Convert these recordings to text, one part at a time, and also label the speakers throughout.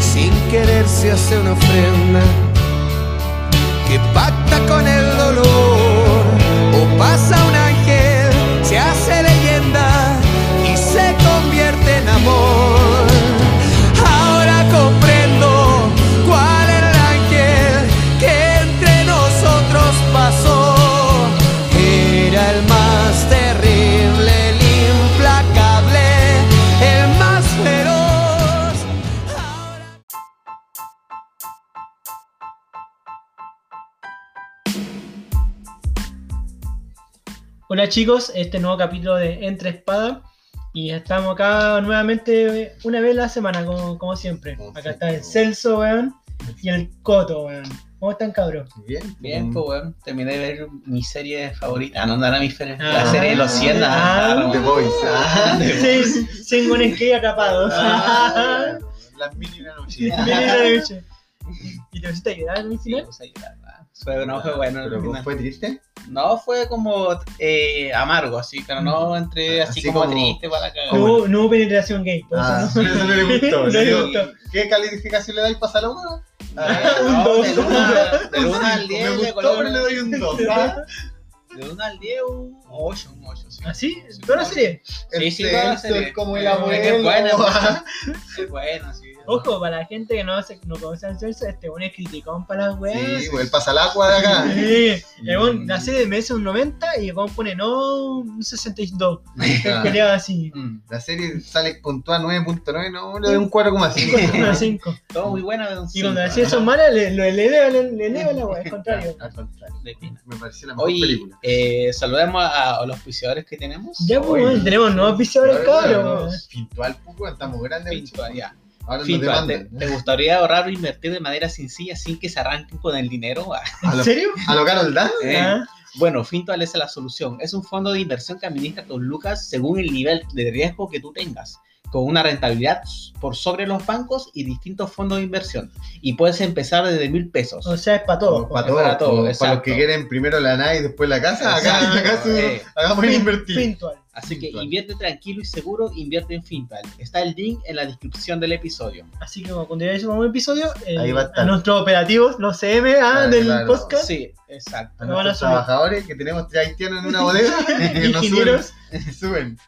Speaker 1: Sin querer se hace una ofrenda que pacta con el dolor.
Speaker 2: Hola chicos, este nuevo capítulo de Entre Espadas y estamos acá nuevamente una vez a la semana, como, como siempre. Acá está el. Celso, weón, y el Coto, weón. ¿Cómo están cabros?
Speaker 3: Bien,
Speaker 4: Bien,
Speaker 3: mm,
Speaker 4: pues weón, terminé de ver mi serie favorita. Ah, no, no era mi serie.
Speaker 2: Ah.
Speaker 4: la serie de los 100.
Speaker 2: Ah.
Speaker 4: Ah,
Speaker 3: The Boys. Ah,
Speaker 2: Sí, sin gones que atrapados.
Speaker 3: ah, Las mil y una noche.
Speaker 2: Mira la noche. ¿Y te pusiste a llorar
Speaker 4: Sí,
Speaker 2: final?
Speaker 4: verdad. Fue, no fue bueno.
Speaker 3: Pero
Speaker 4: al final.
Speaker 3: fue triste.
Speaker 4: No, fue como eh, amargo, así, pero no entré así,
Speaker 3: Así
Speaker 4: como,
Speaker 3: como-
Speaker 4: triste para la cagada.
Speaker 2: No hubo, no hubo penetración gay, por
Speaker 3: Ah,
Speaker 2: eso no.
Speaker 3: eso no le gustó.
Speaker 2: No le
Speaker 3: Digo,
Speaker 2: gustó.
Speaker 3: ¿Qué calificación le dais para Salomón?
Speaker 4: Eh,
Speaker 2: Un
Speaker 4: no,
Speaker 2: dos.
Speaker 4: del 1 del uno al
Speaker 3: Me
Speaker 4: 10 le
Speaker 3: gustó,
Speaker 4: coloco
Speaker 3: pero le doy un 2.
Speaker 4: del 1 al 10 un 8, un 8, sí.
Speaker 2: ¿Así? ¿Toda la serie?
Speaker 4: Sí, sí, toda la serie.
Speaker 3: es como el abuelo.
Speaker 4: es Es bueno, sí.
Speaker 2: Ojo, para la gente que no, se, no conoce al Celso, este bueno es criticón para las weas.
Speaker 3: Sí, pues él pasa el agua de acá.
Speaker 2: Sí, el weón, la serie merece un 90 y el weón pone no un 62.
Speaker 3: Ah.
Speaker 2: Que le haga así.
Speaker 4: Mm,
Speaker 3: La serie sale puntual 9.9, no, le doy un 4,5.
Speaker 2: Una 5.
Speaker 4: Todo muy buena un
Speaker 2: Y cuando
Speaker 4: cinco,
Speaker 2: la serie
Speaker 4: ¿no?
Speaker 2: son malas, le, le, le eleva, le, le eleva la wea, al contrario.
Speaker 3: Al contrario. Me pareció la mejor
Speaker 4: Hoy
Speaker 3: película.
Speaker 4: eh, saludemos a, a los auspiciadores que tenemos.
Speaker 2: Ya, pues, tenemos nuevos pisadores, cabrón. weón.
Speaker 3: Pintual, pues, estamos grandes.
Speaker 4: Fintual, ya.
Speaker 3: Ahora
Speaker 4: ¿te, te gustaría ahorrar o invertir de manera sencilla sin que se arranquen con el dinero? Ah,
Speaker 3: A
Speaker 2: ¿En
Speaker 3: lo-
Speaker 2: serio?
Speaker 3: A lo Carol Dan.
Speaker 4: eh.
Speaker 2: Ah,
Speaker 4: Bueno, Fintual es la solución. Es un fondo de inversión que administra tus lucas según el nivel de riesgo que tú tengas, con una rentabilidad por sobre los bancos y distintos fondos de inversión. Y puedes empezar desde mil pesos.
Speaker 2: o sea, es para todo.
Speaker 3: Para
Speaker 4: todo,
Speaker 3: todos,
Speaker 4: para todo,
Speaker 3: para los que quieren primero la nave y después la casa, acá, acá su-
Speaker 4: eh.
Speaker 3: hagamos el invertir.
Speaker 2: Fintual.
Speaker 4: Así que invierte tranquilo y seguro, invierte en Fintual. Está el link en la descripción del episodio.
Speaker 2: Así que cuando ya hicimos un episodio, eh,
Speaker 3: Ahí va a estar.
Speaker 2: a nuestros operativos, los CM ah,
Speaker 3: Ah,
Speaker 2: del
Speaker 3: claro.
Speaker 2: podcast,
Speaker 4: Sí, exacto.
Speaker 3: A
Speaker 2: Lo van a
Speaker 3: nuestros trabajadores que tenemos tres haitianos en una bodega, nos
Speaker 2: ingenieros.
Speaker 3: suben. suben.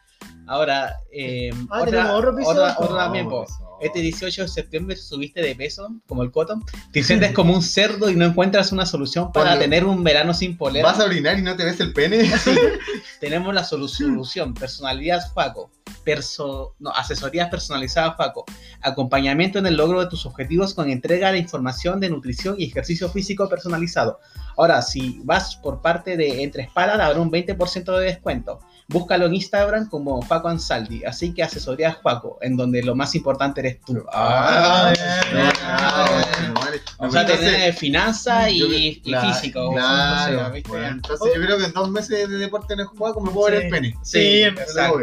Speaker 4: Ahora, eh,
Speaker 2: Ah, tenemos otro
Speaker 4: otra,
Speaker 2: episodio.
Speaker 4: otra, otra también, po. Este 18 de septiembre subiste de peso, como el cotton. Te sientes como un cerdo y no encuentras una solución para
Speaker 3: Cuando-
Speaker 4: tener un verano sin polera.
Speaker 3: ¿Vas a orinar y no te ves el pene?
Speaker 4: Tenemos la solu- solución. Personalidad Faco. Perso no, asesorías personalizadas Faco. Acompañamiento en el logro de tus objetivos con entrega de información de nutrición y ejercicio físico personalizado. Ahora, si vas por parte de Entre Espadas, habrá un 20% de descuento. Búscalo en Instagram como Faco Ansaldi. Así que asesorías Faco, en donde lo más importante eres tú.
Speaker 3: Ah,
Speaker 2: Ah,
Speaker 3: ah, bueno, vale.
Speaker 4: O sea,
Speaker 3: Entonces,
Speaker 4: tener finanza y,
Speaker 3: yo-
Speaker 4: y
Speaker 3: claro,
Speaker 4: físico.
Speaker 3: Claro,
Speaker 4: entonces, ¿viste?
Speaker 3: bueno, entonces yo creo que en dos meses de deporte en el juego me puedo ver el pene.
Speaker 2: Sí,
Speaker 4: Sí,
Speaker 2: exacto.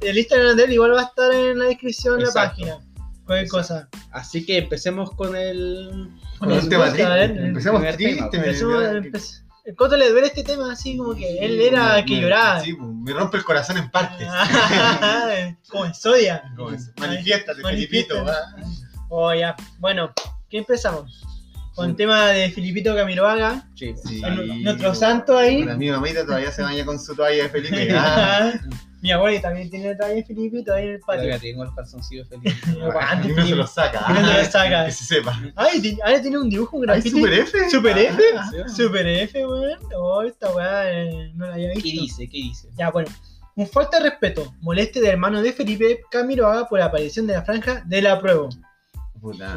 Speaker 2: El Instagram de él igual va a estar en la descripción de la página. Cualquier cosa.
Speaker 4: Así que empecemos con el.
Speaker 3: Con
Speaker 2: el
Speaker 3: tema
Speaker 2: a
Speaker 3: triste. Empecemos triste.
Speaker 2: El Coto le duele este tema así como que él era
Speaker 3: me-
Speaker 2: el que
Speaker 3: me-
Speaker 2: lloraba.
Speaker 3: Sí, pues, me rompe el corazón en partes.
Speaker 2: como en Sodia.
Speaker 3: Manifiéstate. Felipito.
Speaker 2: Oh, ya. Bueno, ¿qué empezamos? Con el tema de Filipito Camiroaga.
Speaker 4: Sí,
Speaker 3: Sí,
Speaker 2: Nu- nuestro santo ahí.
Speaker 3: Bueno, mi mamita todavía se baña con su toalla de Felipe. Ah,
Speaker 2: Mi abuelo también tiene otra vez Filipito ahí en el patio.
Speaker 4: Todavía tengo los calzoncillos felices.
Speaker 2: Aguante,
Speaker 3: y no se los saca.
Speaker 2: Y no se
Speaker 3: ah,
Speaker 2: los saca.
Speaker 3: Que se sepa.
Speaker 2: Ay, ahora tiene un dibujo, un
Speaker 3: ¿Hay
Speaker 2: graffiti.
Speaker 3: Super F?
Speaker 2: ¿Super F?
Speaker 3: Ah,
Speaker 2: Super F, weón. Oh, esta weá eh, no la había
Speaker 4: ¿Qué
Speaker 2: visto.
Speaker 4: dice? ¿Qué dice?
Speaker 2: Ya, bueno. Un falta de respeto, moleste de hermano de Felipe Camiroaga por la aparición de la franja de la prueba.
Speaker 3: Puta,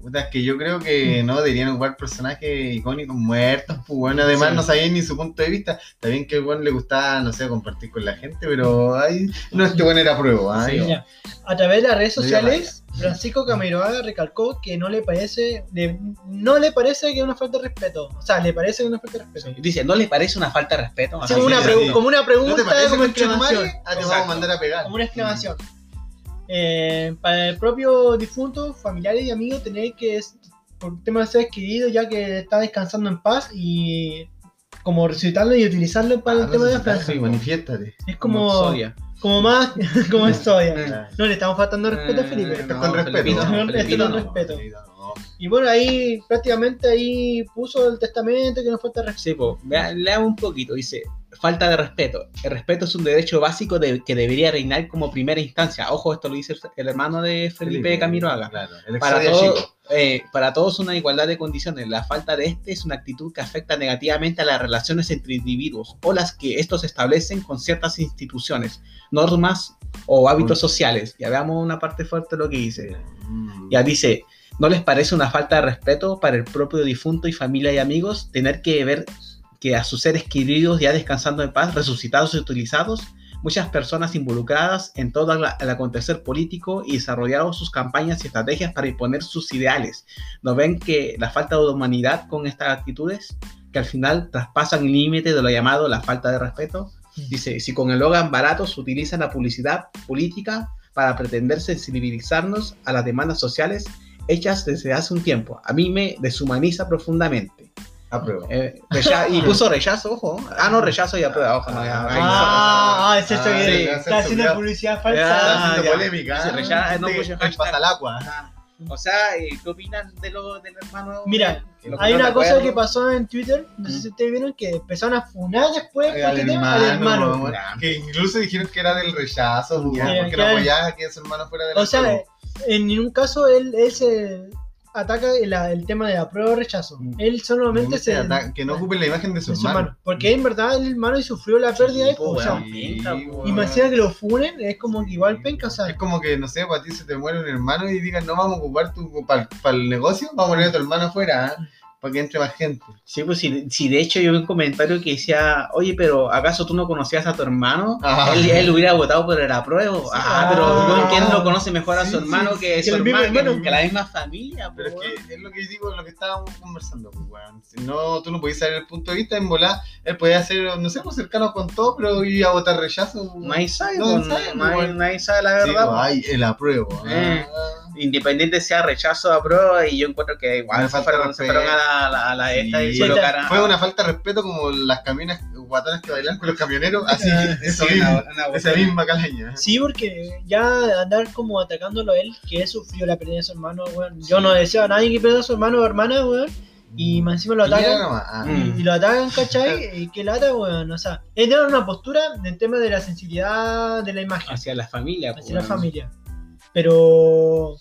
Speaker 3: puta, es que yo creo que no deberían ocupar personajes icónicos muertos, pues bueno, además
Speaker 4: Sí.
Speaker 3: no sabían ni su punto de vista. Está bien que el bueno le gustaba, no sé, compartir con la gente, pero ahí no este bueno era prueba.
Speaker 4: Sí.
Speaker 2: Ya. A través de las redes sociales, Francisco Camiroaga recalcó que no le parece, le- no le parece que es una falta de respeto. O sea, le parece que es una falta de respeto.
Speaker 4: Dice, ¿no le parece una falta de respeto?
Speaker 2: Como,
Speaker 3: sí,
Speaker 2: una como una
Speaker 3: ¿No
Speaker 2: pregunta,
Speaker 3: te
Speaker 2: como
Speaker 3: con
Speaker 2: exclamación.
Speaker 3: Ah, te vamos a mandar a pegar.
Speaker 2: Como una exclamación. Eh, para el propio difunto, familiares y amigos, tener que, por tema de ser adquirido, ya que está descansando en paz y como recitarlo y utilizarlo para el
Speaker 3: Ah,
Speaker 2: tema de la
Speaker 3: no. Sí, manifiéstate.
Speaker 2: Es como,
Speaker 4: Soria.
Speaker 2: como más, como es Soya.
Speaker 3: Claro.
Speaker 2: No le estamos faltando respeto a
Speaker 4: Eh,
Speaker 2: Felipe.
Speaker 3: Esto es con respeto.
Speaker 4: Felipito,
Speaker 2: Esto es con
Speaker 4: Felipito no.
Speaker 2: respeto.
Speaker 3: no.
Speaker 2: Y bueno, ahí prácticamente ahí puso el testamento que nos falta respeto.
Speaker 4: Sí, po, leamos un poquito. Dice, falta de respeto. El respeto es un derecho básico de- que debería reinar como primera instancia. Ojo, esto lo dice el, hermano de Felipe Camiroaga.
Speaker 3: Claro, el
Speaker 4: Para, todo- eh, para todos una igualdad de condiciones. La falta de este es una actitud que afecta negativamente a las relaciones entre individuos o las que estos establecen con ciertas instituciones, normas o hábitos sociales. Ya veamos una parte fuerte de lo que dice.
Speaker 3: Mm.
Speaker 4: Ya dice, ¿no les parece una falta de respeto para el propio difunto y familia y amigos tener que ver que a sus seres queridos ya descansando en paz, resucitados y utilizados, muchas personas involucradas en todo el acontecer político y desarrollaron sus campañas y estrategias para imponer sus ideales? ¿No ven que la falta de humanidad con estas actitudes, que al final traspasan el límite de lo llamado la falta de respeto? Dice, si con el Logan barato se utiliza la publicidad política para pretender sensibilizarnos a las demandas sociales hechas desde hace un tiempo, a mí me deshumaniza profundamente.
Speaker 3: Apruebo.
Speaker 4: Eh, recha- y puso rechazo, ojo. Ah, no, rechazo y aprueba, ojo. No, ya,
Speaker 2: Ah, ah, es eso
Speaker 3: Ah,
Speaker 2: que
Speaker 3: sí,
Speaker 2: está haciendo publicidad
Speaker 4: Ah,
Speaker 2: falsa.
Speaker 3: Está haciendo
Speaker 4: ya.
Speaker 3: polémica.
Speaker 4: Dice,
Speaker 3: ¿eh?
Speaker 4: rechaza, no puso hashtag.
Speaker 3: pasa al agua.
Speaker 4: Ah, O sea, eh, ¿qué opinan de lo del hermano?
Speaker 2: Mira,
Speaker 4: lo
Speaker 2: Hay una cosa que pasó en Twitter, no sé si ustedes vieron, que empezaron a funar después
Speaker 3: Al
Speaker 2: al hermano.
Speaker 3: Que incluso dijeron que era del rechazo, pues,
Speaker 2: Ya,
Speaker 3: porque
Speaker 2: que
Speaker 3: no apoyaba que su hermano fuera de la
Speaker 2: O sea, en ningún caso él, él se ataca el, el tema de la prueba o rechazo.
Speaker 3: Mm.
Speaker 2: Él solamente se...
Speaker 3: Que no ocupen la imagen de su
Speaker 2: de su
Speaker 3: hermano.
Speaker 2: hermano. Porque en verdad el hermano y sufrió la pérdida ahí,
Speaker 4: pues,
Speaker 2: pues, o sea,
Speaker 4: weón. penca,
Speaker 2: y me que lo funen, es como que igual penca, o sea,
Speaker 3: Es como que, no sé, para ti se te muere un hermano y digan, no vamos a ocupar tu para el negocio, vamos a poner a tu hermano afuera, ¿eh? Para que entre más gente.
Speaker 4: Sí, pues si, si de hecho yo vi un comentario que decía, oye, pero ¿acaso tú no conocías a tu hermano?
Speaker 3: Ajá.
Speaker 4: Él, él hubiera votado por el apruebo. ah, pero
Speaker 2: Ah.
Speaker 4: ¿quién lo conoce mejor a
Speaker 3: Sí,
Speaker 4: su hermano
Speaker 3: sí,
Speaker 4: que su hermano, que-
Speaker 2: hermano.
Speaker 4: que la misma familia?
Speaker 3: Pero es
Speaker 4: po,
Speaker 3: que es lo que digo, lo que estábamos conversando, pues, weón. Si no, tú no podías saber el punto de vista, en volar, él podía ser, no sé, pues cercano con todo, pero iba a votar rechazo.
Speaker 4: Nadie sabe,
Speaker 3: No, sabe, weón.
Speaker 4: nadie sabe la
Speaker 3: Sí,
Speaker 4: verdad.
Speaker 3: pues, ay, el apruebo.
Speaker 4: Eh.
Speaker 3: ah.
Speaker 4: Independiente sea rechazo o apruebo, y yo encuentro que igual se fueron, se
Speaker 3: respeto.
Speaker 4: fueron a la, a la esta y colocaron.
Speaker 3: Fue una falta de respeto como las camionas guatonas que bailan con los camioneros, así, eso
Speaker 4: Sí,
Speaker 3: mismo,
Speaker 4: una- una
Speaker 3: esa misma calaña.
Speaker 2: sí, porque ya andar como atacándolo a él, que él sufrió la pérdida de su hermano, weón. Yo no deseo a nadie que pierda a su hermano o hermana, weón, y más encima lo atacan.
Speaker 3: ah.
Speaker 4: Mm.
Speaker 2: Y lo atacan, ¿cachai? Y que lata, weón. O sea, es de una postura en tema de la sensibilidad de la imagen
Speaker 4: Hacia la familia.
Speaker 2: hacia la
Speaker 4: weón.
Speaker 2: familia. Pero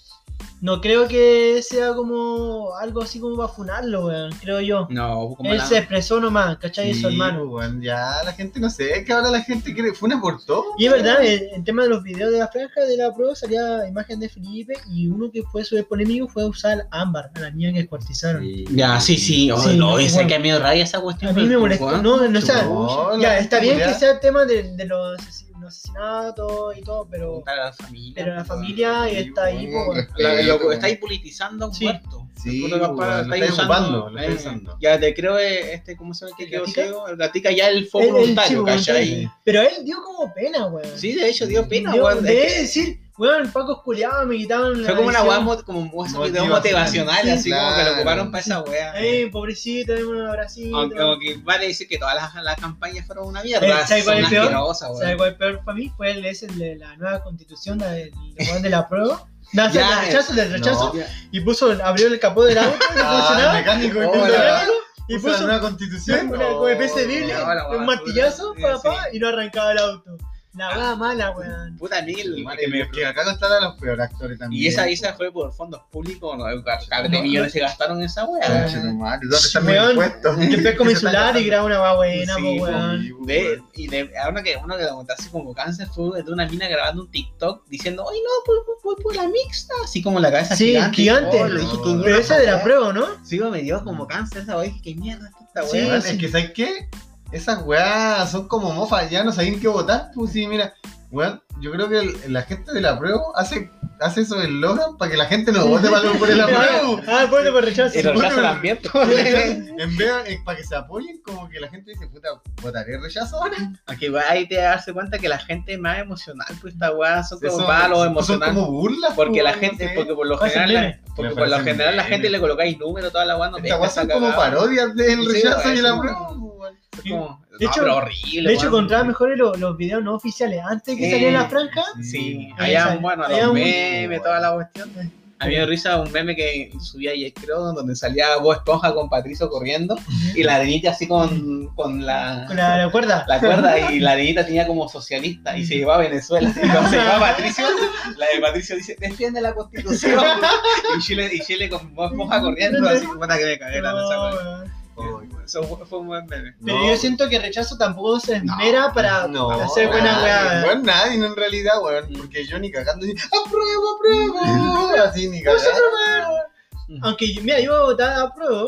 Speaker 2: no creo que sea como algo así como para funarlo, weón. Creo yo.
Speaker 4: No, como
Speaker 2: Él
Speaker 4: la-
Speaker 2: se expresó nomás, ¿cachai?
Speaker 3: Sí,
Speaker 2: su hermano.
Speaker 3: bueno, ya la gente no sé, es que ahora la gente quiere, fue una por todo.
Speaker 2: Y es verdad, el, el tema de los videos de la franja de la prueba salía imagen de Felipe y uno que fue súper polémico fue usar ámbar, a la niña que descuartizaron.
Speaker 4: Ya, sí, sí. Oh,
Speaker 2: Sí,
Speaker 4: no, ese
Speaker 2: bueno.
Speaker 4: que a mí me raya esa cuestión.
Speaker 2: A mí me molestó,
Speaker 4: weón.
Speaker 2: no, no, o sea,
Speaker 3: No, la
Speaker 2: ya, está bien que sea el tema de, de los asesinatos y todo, pero,
Speaker 4: la familia.
Speaker 2: pero la familia
Speaker 3: Sí,
Speaker 2: está ahí,
Speaker 3: weón,
Speaker 2: po, weón.
Speaker 4: La-
Speaker 3: respeto,
Speaker 4: lo,
Speaker 3: weón.
Speaker 4: está ahí politizando a un
Speaker 2: Sí.
Speaker 4: muerto.
Speaker 3: Sí,
Speaker 4: Puta, capaz,
Speaker 3: weón, lo
Speaker 4: está ahí
Speaker 3: estáis
Speaker 4: usando,
Speaker 3: ocupando, lo
Speaker 4: eh,
Speaker 3: estáis usando.
Speaker 4: Ya te creo eh, este, ¿cómo se llama? ¿Qué
Speaker 2: ¿El
Speaker 4: quedó
Speaker 2: Gatica?
Speaker 4: ciego? El Gatica ya él fue voluntario, ¿cachai?
Speaker 2: Pero él dio como pena, weón.
Speaker 4: Sí, de hecho dio pena, weón.
Speaker 2: de
Speaker 4: Es que
Speaker 2: decir, weón, Paco culiados me quitaron la
Speaker 4: Fue como una weá mo- como
Speaker 3: Motivacional.
Speaker 4: motivacional,
Speaker 2: Sí,
Speaker 4: así como que lo ocuparon para esa weá.
Speaker 2: Ey, pobrecito, dame un abracito.
Speaker 4: Aunque, aunque vale decir que todas las, las campañas fueron una mierda.
Speaker 2: Eh, ¿sabes cuál es peor? ¿Sabes cuál es peor para mí? Fue el, ese, el de la nueva constitución, la del el weón de la prueba. No, del rechazo, del rechazo.
Speaker 3: No.
Speaker 2: Y puso, abrió el capó del auto, no
Speaker 3: Ah, el
Speaker 2: funcionaba.
Speaker 3: mecánico,
Speaker 4: Oh,
Speaker 3: el
Speaker 2: Y
Speaker 3: puso nueva constitución.
Speaker 2: una Biblia, un martillazo,
Speaker 4: Sí,
Speaker 2: pa, pa,
Speaker 4: sí.
Speaker 2: y no arrancaba el auto. La weá mala, weón.
Speaker 4: Puta,
Speaker 3: Madre,
Speaker 4: que me...
Speaker 3: que acá contaron los peores actores también.
Speaker 4: Y esa, esa fue por fondos públicos, no, de millones se gastaron en esa weá.
Speaker 3: ¿Dónde están
Speaker 2: Weón,
Speaker 3: impuestos?
Speaker 2: Yo fui con mi celular y grabé una weá buena,
Speaker 4: Sí,
Speaker 2: weón.
Speaker 4: y de, a uno que, uno que le conté así como cáncer fue de una mina grabando un TikTok diciendo, ay no, voy, voy, voy por la mixta, así como la cabeza
Speaker 2: Sí,
Speaker 4: gigante.
Speaker 2: gigante.
Speaker 4: Oh, le dije, ¿qué
Speaker 2: Pero esa de la prueba, ¿no?
Speaker 4: Sí, me dio como cáncer esa weá, dije, ¿qué mierda es esta
Speaker 2: Sí,
Speaker 4: weá?
Speaker 3: Es que, ¿sabes qué? Esas weas son como mofas, ya no saben qué votar. Pues sí, mira, weón, yo creo que el- la gente de la prueba hace, hace eso el Logan para que la gente no vote para por el apruebo.
Speaker 2: Ah, bueno, por rechazo.
Speaker 4: Y el rechazo
Speaker 3: bueno.
Speaker 4: también.
Speaker 3: en vez de, para que se apoyen, como que la gente dice, puta, votaré rechazo ahora.
Speaker 4: Aunque igual ahí te das cuenta que la gente es más emocional, pues esta weá son como
Speaker 3: Eso-
Speaker 4: palos
Speaker 3: Son
Speaker 4: emocionales.
Speaker 3: como burlas.
Speaker 4: Porque la gente,
Speaker 3: no sé.
Speaker 4: porque por lo general, la, porque por lo general la gente le colocáis número toda la weá, no
Speaker 3: weas
Speaker 4: esa
Speaker 3: son como parodias del
Speaker 4: Sí,
Speaker 3: rechazo y el apruebo.
Speaker 2: Sí.
Speaker 4: como-
Speaker 2: De
Speaker 4: no,
Speaker 2: hecho-
Speaker 4: horrible.
Speaker 2: De hecho, encontraba mejores los, los videos no oficiales antes que
Speaker 4: Sí.
Speaker 2: salía la franja.
Speaker 4: Sí, allá, bueno,
Speaker 2: allá
Speaker 4: los
Speaker 2: un-
Speaker 4: memes, toda la cuestión. A mí me risa un meme que subía ayer, creo, donde salía Bob Esponja con Patricio corriendo y la arenita así con, con la,
Speaker 2: Con la, la cuerda.
Speaker 4: la cuerda y la arenita tenía como socialista y se llevó a Venezuela. Y cuando se llevó a Patricio, la de Patricio dice, defiende la constitución. Y Chile, y Chile con Bob Esponja corriendo, así puta que me cagué la
Speaker 2: No,
Speaker 4: fue, fue un buen meme.
Speaker 2: Pero
Speaker 3: No.
Speaker 2: yo siento que rechazo tampoco se esmera para
Speaker 3: No,
Speaker 2: hacer buena weá.
Speaker 3: weón, nadie en realidad, weón. Porque yo ni cagando así, apruebo, apruebo. Así ni cagando.
Speaker 2: Aunque, mira, yo voy a votar a prueba,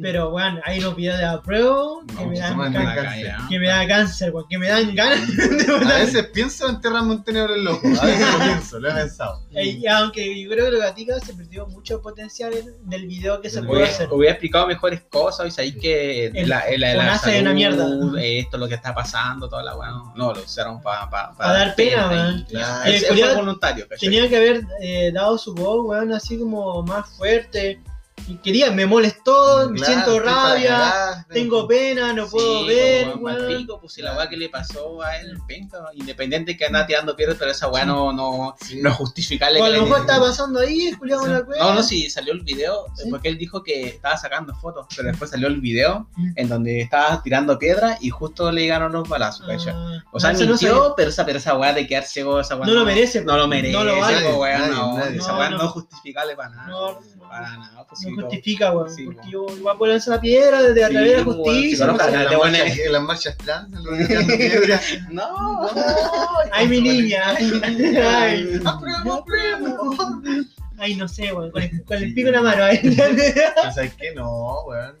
Speaker 2: pero bueno, hay unos videos de apruebo que,
Speaker 3: No,
Speaker 2: me dan
Speaker 3: cáncer.
Speaker 2: que me dan cáncer, weón, que me dan ganas de
Speaker 3: A veces pienso enterrarme un tenedor en el ojo. A veces lo pienso, lo he pensado.
Speaker 2: Y aunque yo creo que lo gatica se perdió mucho potencial del video que se puede hacer.
Speaker 4: hubiera explicado mejores cosas, y sabéis que
Speaker 2: El
Speaker 4: la, la, la
Speaker 2: FONASA es una mierda.
Speaker 4: esto, lo que está pasando, toda la weá, no, no, lo usaron para pa,
Speaker 2: Pa dar pena, weón.
Speaker 3: Claro.
Speaker 2: Eh,
Speaker 4: fue voluntario.
Speaker 2: Tenía que haber eh, dado su voz, weón, así como más fuerte. Quería, me molestó, me
Speaker 3: Claro,
Speaker 2: siento rabia, tengo pena, no puedo ver,
Speaker 4: pico, pues si la weá que le pasó a él, penca, independiente que anda tirando piedras, pero esa weá no, no,
Speaker 3: Sí.
Speaker 4: no es justificable.
Speaker 2: O a lo mejor estaba pasando ahí, la cueva.
Speaker 4: No, no, sí, salió el video, porque él dijo que estaba sacando fotos, pero después salió el video
Speaker 2: Mm.
Speaker 4: en donde estaba tirando piedras y justo le llegaron los balazos.
Speaker 2: Ah,
Speaker 4: O sea,
Speaker 2: no,
Speaker 4: mintió, pero esa, pero esa weá de quedar ciego, esa weá
Speaker 2: No lo merece,
Speaker 4: No lo merece,
Speaker 2: no lo vale.
Speaker 4: esa weá
Speaker 2: no.
Speaker 4: no es justificable para nada. Para nada, pues sí,
Speaker 2: justifica, weón.
Speaker 4: Sí,
Speaker 2: porque yo igual puedo lanzar la piedra desde a
Speaker 4: Sí,
Speaker 2: través de la justicia. no sé.
Speaker 3: En las marchas- en las marchas trans, piedras.
Speaker 4: No,
Speaker 2: Ay, mi niña. Ay,
Speaker 3: Apruebo, apruebo.
Speaker 2: ay, no sé, weón. Con el, con el pico en la mano. Ay.
Speaker 3: Pero ¿sabes qué? No, weón.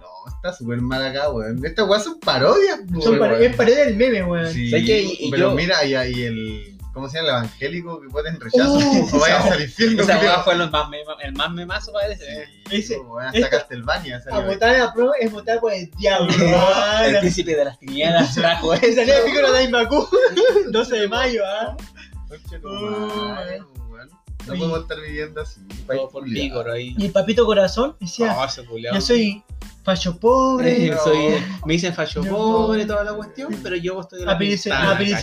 Speaker 3: No, está súper mal acá, weón. Estas weas son parodias,
Speaker 2: Son
Speaker 3: weón.
Speaker 2: pare- es pared del meme, weón.
Speaker 3: Sí,
Speaker 4: ¿Sabes qué? Y- y
Speaker 3: pero
Speaker 4: yo-
Speaker 3: mira, y, y el. ¿Cómo se llama? El evangélico que voten rechazo.
Speaker 2: Uh,
Speaker 3: o vayan al infierno.
Speaker 4: esa weá fue los más mema- el más memazo parece.
Speaker 3: Sí,
Speaker 2: Ese-
Speaker 3: weón, hasta Castlevania
Speaker 2: A
Speaker 3: salió.
Speaker 2: votar a la prueba es votar por el diablo.
Speaker 4: El príncipe de las tinieblas trajo eso.
Speaker 2: salía el pico de Daimaku. 12 de mayo, ¿ah?
Speaker 3: Weón. No podemos estar viviendo así.
Speaker 4: Todo por ahí.
Speaker 2: Y el papito corazón decía:
Speaker 4: No, culiao.
Speaker 2: Yo soy facho pobre.
Speaker 4: Eh, soy, me dicen fallo
Speaker 2: Yo-
Speaker 4: pobre toda la cuestión, pero yo estoy de la
Speaker 2: apelice-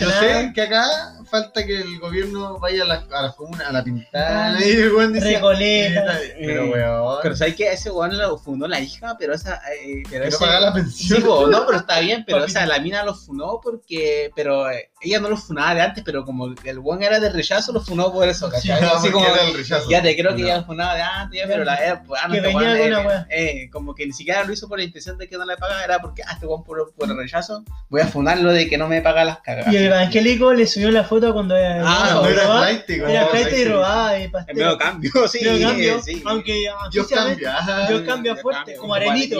Speaker 3: Yo sé que acá falta que el gobierno vaya a las, a las comunas a la pintada.
Speaker 2: Ah,
Speaker 3: y el weón decía,
Speaker 2: Recoleta.
Speaker 3: Pero weón.
Speaker 4: Pero sabes que ese weón lo fundó la hija, pero esa. Eh, pero ese-
Speaker 3: pagar la
Speaker 4: Sí,
Speaker 3: pensión.
Speaker 4: po, no, pero está bien, pero o sea, la mina lo funó porque, pero eh, ella no lo funaba de antes, pero como el buen era de rechazo, lo funó por eso,
Speaker 2: Sí,
Speaker 4: ¿cachai?
Speaker 3: No,
Speaker 4: Así como,
Speaker 3: era el rechazo.
Speaker 4: ya te creo que
Speaker 3: No.
Speaker 4: ella lo funaba de antes, ya, pero la era, pues, ah, no,
Speaker 2: Que venía
Speaker 4: weón,
Speaker 2: con una
Speaker 4: eh,
Speaker 2: wea.
Speaker 4: eh, como que ni siquiera lo hizo por la intención de que no le pagara, era porque, ah, este por, por el rechazo, voy a funarlo de que no me paga las cagas.
Speaker 2: Y el evangélico le subió la foto cuando era,
Speaker 4: Ah,
Speaker 3: No era
Speaker 2: robaba.
Speaker 3: flight,
Speaker 2: Era flight y robaba y
Speaker 4: En
Speaker 2: pastel.
Speaker 4: medio cambio, sí.
Speaker 2: Medio cambio,
Speaker 4: sí.
Speaker 2: aunque
Speaker 3: Dios cambia.
Speaker 2: Dios cambia
Speaker 4: Yo
Speaker 2: fuerte,
Speaker 4: cambio,
Speaker 2: como arenito.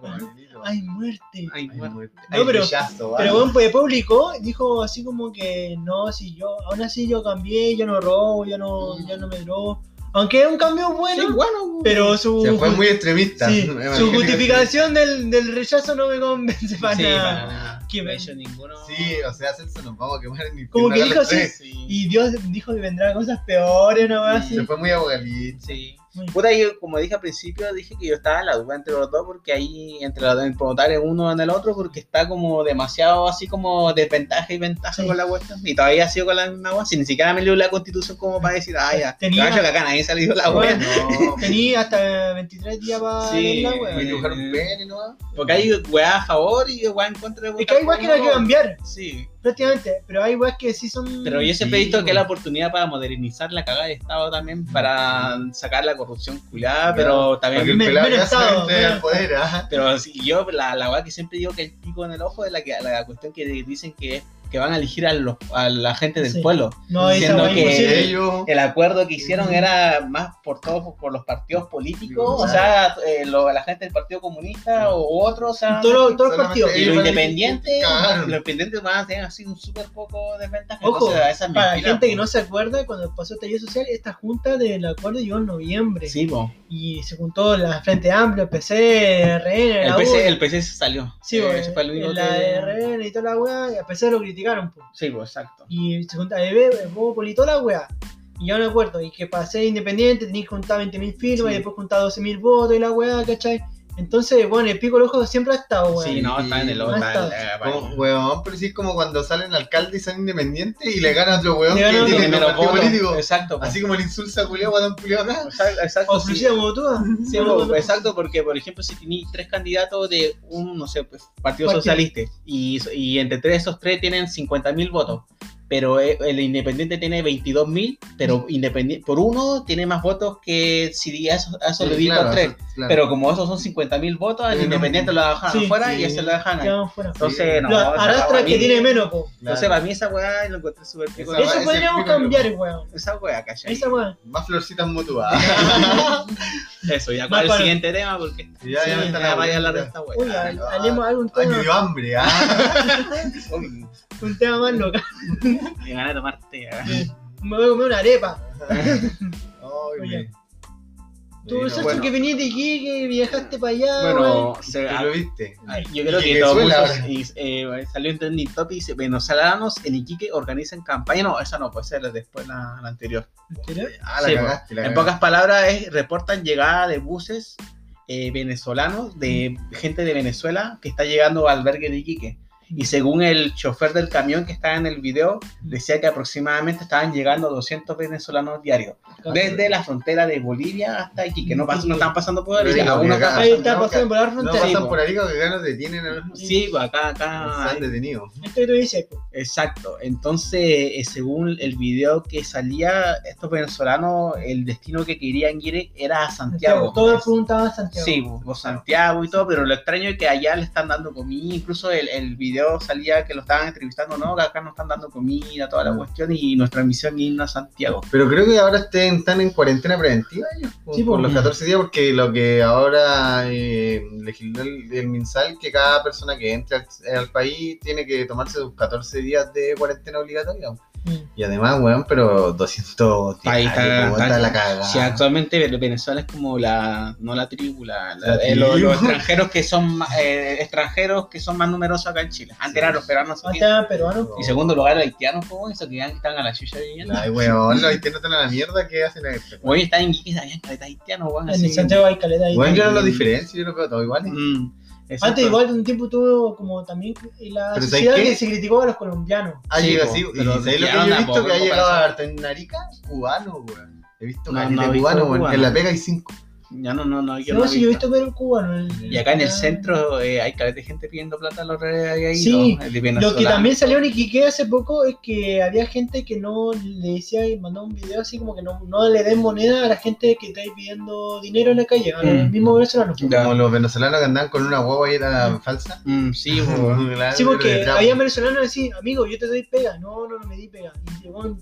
Speaker 3: Como arenito.
Speaker 2: Ay, muerte.
Speaker 4: Ay,
Speaker 3: muerte.
Speaker 2: No,
Speaker 3: Ay,
Speaker 2: pero-
Speaker 3: rechazo,
Speaker 2: Pero bueno, pues publicó, dijo así como que no, si yo, aún así yo cambié, yo no robo, yo no, yo no me drogo. Aunque es un cambio bueno,
Speaker 4: Sí, bueno,
Speaker 2: pero su,
Speaker 3: Se fue muy extremista.
Speaker 2: sí, su justificación del, del rechazo no me convence para
Speaker 4: Sí,
Speaker 2: nada.
Speaker 4: para nada.
Speaker 2: Que me-
Speaker 4: hecho ninguno.
Speaker 3: Sí, o sea, Celso, nos vamos a quemar en el
Speaker 2: Como que dijo así.
Speaker 4: Sí.
Speaker 2: Y Dios dijo que vendrán cosas peores, vez así.
Speaker 3: Se fue muy abogadito.
Speaker 4: Sí. Puta, yo como dije al principio, dije que yo estaba en la duda entre los dos porque ahí entre los dos preguntar uno en el otro porque está como demasiado así como desventaja y ventaja
Speaker 2: Sí.
Speaker 4: con la cuestión y todavía sigo con la misma agua, si ni siquiera me leo la constitución como para decir, ah, ya,
Speaker 2: Tenía-
Speaker 4: que acá nadie ha leído la.
Speaker 3: No,
Speaker 2: Tenía hasta 23 días para
Speaker 4: Sí,
Speaker 2: leerla,
Speaker 3: voy a
Speaker 2: weón.
Speaker 3: dibujar un pene, ¿no?
Speaker 4: Porque hay weá a favor y weá en contra de
Speaker 2: Es que hay weas que no hay que cambiar,
Speaker 4: Sí,
Speaker 2: prácticamente, pero hay weas que sí son.
Speaker 4: pero yo siempre he
Speaker 3: Sí,
Speaker 4: visto que es la oportunidad para modernizar la cagada de Estado también, para sacar la corrupción culiada, pero también
Speaker 3: el pelado ya
Speaker 2: Estado,
Speaker 3: al poder.
Speaker 4: Pero sí, yo, la, la weá que siempre digo que el pico en el ojo es la, que, la cuestión que dicen que, que van a elegir a, los, a la gente del
Speaker 2: Sí.
Speaker 4: pueblo.
Speaker 2: No,
Speaker 4: Diciendo que-.
Speaker 3: Ellos.
Speaker 4: El acuerdo que hicieron era más por todos, por los partidos políticos, o sea, eh, lo- la gente del Partido Comunista o otros, o sea,
Speaker 2: Todos los- todos los partidos.
Speaker 4: y los independientes, los independientes van a tener así un súper poco de ventaja.
Speaker 2: Ojo,
Speaker 4: Entonces, esa es
Speaker 2: Para la gente que
Speaker 4: po.
Speaker 2: no se acuerda, cuando pasó el estallido social, esta junta del acuerdo llegó en noviembre.
Speaker 4: Sí, po.
Speaker 2: Y se juntó la Frente Amplio, el PC, RN,
Speaker 4: el
Speaker 2: la
Speaker 4: PC, el PC salió.
Speaker 2: Sí,
Speaker 4: Eh, fue el único
Speaker 2: la
Speaker 4: que...
Speaker 2: RN y toda la weá, y a PC lo criticaron, po.
Speaker 4: Sí, po, exacto.
Speaker 2: Y se junta el Bópoli y toda la weá. Y ya no acuerdo, y que para ser independiente tenías que juntar 20.000 firmas
Speaker 4: Sí.
Speaker 2: y después juntar 12.000 votos y la weá, ¿cachai? Entonces, bueno, el pico del ojo siempre ha estado, weón.
Speaker 4: Sí, no, está en el otro.
Speaker 3: Como, weón, pero sí es como cuando salen alcaldes y son independientes y le ganan a otro weón
Speaker 2: Le
Speaker 3: que
Speaker 2: a
Speaker 3: tiene
Speaker 4: menos
Speaker 3: partido político.
Speaker 4: Exacto.
Speaker 3: Así como el insulsa culiao, guatón culiao acá.
Speaker 4: Exacto, exacto,
Speaker 2: O
Speaker 4: sí.
Speaker 2: Lucía como tú.
Speaker 4: Sí, exacto, porque por ejemplo, si tenéis tres candidatos de un, no sé, pues, Partido
Speaker 2: Partido.
Speaker 4: Socialista y, y entre tres esos tres tienen 50.000 votos, pero eh, el independiente tiene 22.000, pero independiente, por uno tiene más votos que si a eso, a eso le
Speaker 3: Sí,
Speaker 4: di
Speaker 3: claro,
Speaker 4: los tres.
Speaker 3: claro.
Speaker 4: Pero como esos son 50.000 votos, el
Speaker 3: Sí, no.
Speaker 4: independiente lo dejan
Speaker 2: Sí,
Speaker 4: afuera
Speaker 3: sí.
Speaker 4: y ese lo dejan ahí. Entonces, no,
Speaker 2: arrastra que
Speaker 4: mí-
Speaker 2: tiene menos, po.
Speaker 4: Entonces, para mí esa weá lo encontré súper pico.
Speaker 2: Eso podríamos cambiar, weón.
Speaker 4: Esa weá, ¿cachai?
Speaker 2: Esa weón.
Speaker 3: Más florcitas mutuadas.
Speaker 4: Eso, ya
Speaker 2: Más
Speaker 4: para el
Speaker 2: para-
Speaker 4: siguién tema, porque
Speaker 3: ya, ya me
Speaker 4: ya
Speaker 3: están
Speaker 4: vaya a hablar de esta weá.
Speaker 2: hablemos de algún
Speaker 3: Ay, me
Speaker 2: tema,
Speaker 3: dio hambre, ah.
Speaker 2: Un tema más local.
Speaker 4: Me gané de tomar té. ah.
Speaker 2: Me voy a comer una arepa.
Speaker 3: Ay,
Speaker 2: Tú,
Speaker 3: Bueno,
Speaker 2: Sergio,
Speaker 4: bueno.
Speaker 2: que viniste de Iquique, viajaste para allá,
Speaker 4: Bueno,
Speaker 2: weón.
Speaker 4: se-
Speaker 3: ¿tú lo viste?
Speaker 4: yo creo que
Speaker 3: que
Speaker 4: eh, salió en trending topic y dice venezolanos en Iquique organizan campaña. No, esa no puede ser después la, la anterior.
Speaker 2: ¿En serio?
Speaker 3: Ah, la
Speaker 4: Sí,
Speaker 3: cagaste, la
Speaker 4: En
Speaker 3: cagaste.
Speaker 4: pocas palabras, es, reportan llegada de buses eh, venezolanos, de gente de Venezuela que está llegando al albergue de Iquique. Y según el chofer del camión que está en el video, decía que aproximadamente estaban llegando 200 venezolanos diarios. Desde la frontera de Bolivia hasta Iquique. No, pas- no están pasando por ahí.
Speaker 3: digo,
Speaker 4: no
Speaker 3: que acá-
Speaker 4: están-
Speaker 3: no,
Speaker 2: pasando por la
Speaker 3: No
Speaker 2: frontera.
Speaker 3: pasan
Speaker 4: po.
Speaker 3: por ahí que acá nos detienen a los
Speaker 4: Sí, pues acá, acá.
Speaker 3: Están detenidos.
Speaker 2: Esto que tú dices.
Speaker 4: Exacto. Entonces, eh, según el video que salía, estos venezolanos, el destino que querían ir era a Santiago.
Speaker 2: Todos preguntaban Santiago.
Speaker 4: Sí, por Santiago y todo, pero lo extraño es que allá le están dando comida, incluso el, el video salía que lo estaban entrevistando, no, que acá nos están dando comida, toda la
Speaker 3: Mm.
Speaker 4: cuestión, y nuestra misión es irnos a Santiago.
Speaker 3: Pero creo que ahora estén, están en cuarentena preventiva ellos,
Speaker 2: Sí,
Speaker 3: por
Speaker 2: po.
Speaker 3: los 14 días, porque lo que ahora eh, legisló el, el MinSal, que cada persona que entre al, al país tiene que tomarse sus 14 días de cuarentena obligatoria.
Speaker 2: Mm.
Speaker 3: Y además, weón, pero 200
Speaker 4: Ahí está,
Speaker 3: weón,
Speaker 4: está-
Speaker 3: la cagada.
Speaker 4: Sí, actualmente Ve- Venezuela es como la, no la tribu, la, la-
Speaker 3: La
Speaker 4: eh, los,
Speaker 3: tribu.
Speaker 4: los extranjeros que son eh, extranjeros que son más numerosos acá en Chile. Antes
Speaker 3: Sí.
Speaker 4: eran los peruanos
Speaker 2: Antes eran peruanos.
Speaker 4: y segundo lugar los haitianos, pues, eso que ya están a la chucha viviendo.
Speaker 3: Ay, weón, los haitianos están a la mierda que hacen esto.
Speaker 4: Hoy están en Iquique, habían caleta haitianos, weón,
Speaker 2: En. Santiago hay caleta ahí.
Speaker 3: Bueno, yo no lo diferencio, yo lo veo todo igual.
Speaker 4: Mm, exacto.
Speaker 2: Antes igual un tiempo tuvo como también la
Speaker 3: Pero ¿sabes
Speaker 2: sociedad que se criticó a los colombianos.
Speaker 3: Ah,
Speaker 4: Sí,
Speaker 3: llega
Speaker 4: po,
Speaker 3: así.
Speaker 4: pero
Speaker 3: Y ¿sabes lo que yo he
Speaker 4: a
Speaker 3: visto
Speaker 4: poco
Speaker 3: que ha llegado en Narica? Cubano, weón. He visto
Speaker 4: No,
Speaker 3: caleta
Speaker 4: no
Speaker 3: cubano, weón.
Speaker 4: cubano.
Speaker 3: En la pega hay cinco.
Speaker 4: Ya no, no, no, yo
Speaker 2: no,
Speaker 4: no
Speaker 2: sí, yo he
Speaker 4: visto.
Speaker 2: pero cubano.
Speaker 4: Y acá en el
Speaker 2: Ah.
Speaker 4: centro eh, hay caleta de gente pidiendo plata a los redes ahí.
Speaker 2: Sí,
Speaker 4: ¿no?
Speaker 2: Lo que también salió en Iquique hace poco es que había gente que no le decía y mandó un video así como que no, no le den moneda a la gente que está ahí pidiendo dinero en la calle, a los
Speaker 4: Mm.
Speaker 2: mismos venezolanos.
Speaker 4: Ya.
Speaker 3: Como los venezolanos que andaban con una guagua y era falsa.
Speaker 4: Mm, sí, po.
Speaker 2: Sí, porque había venezolanos que decían, amigo, yo te doy pega. No, no, no me di pega. Y llegó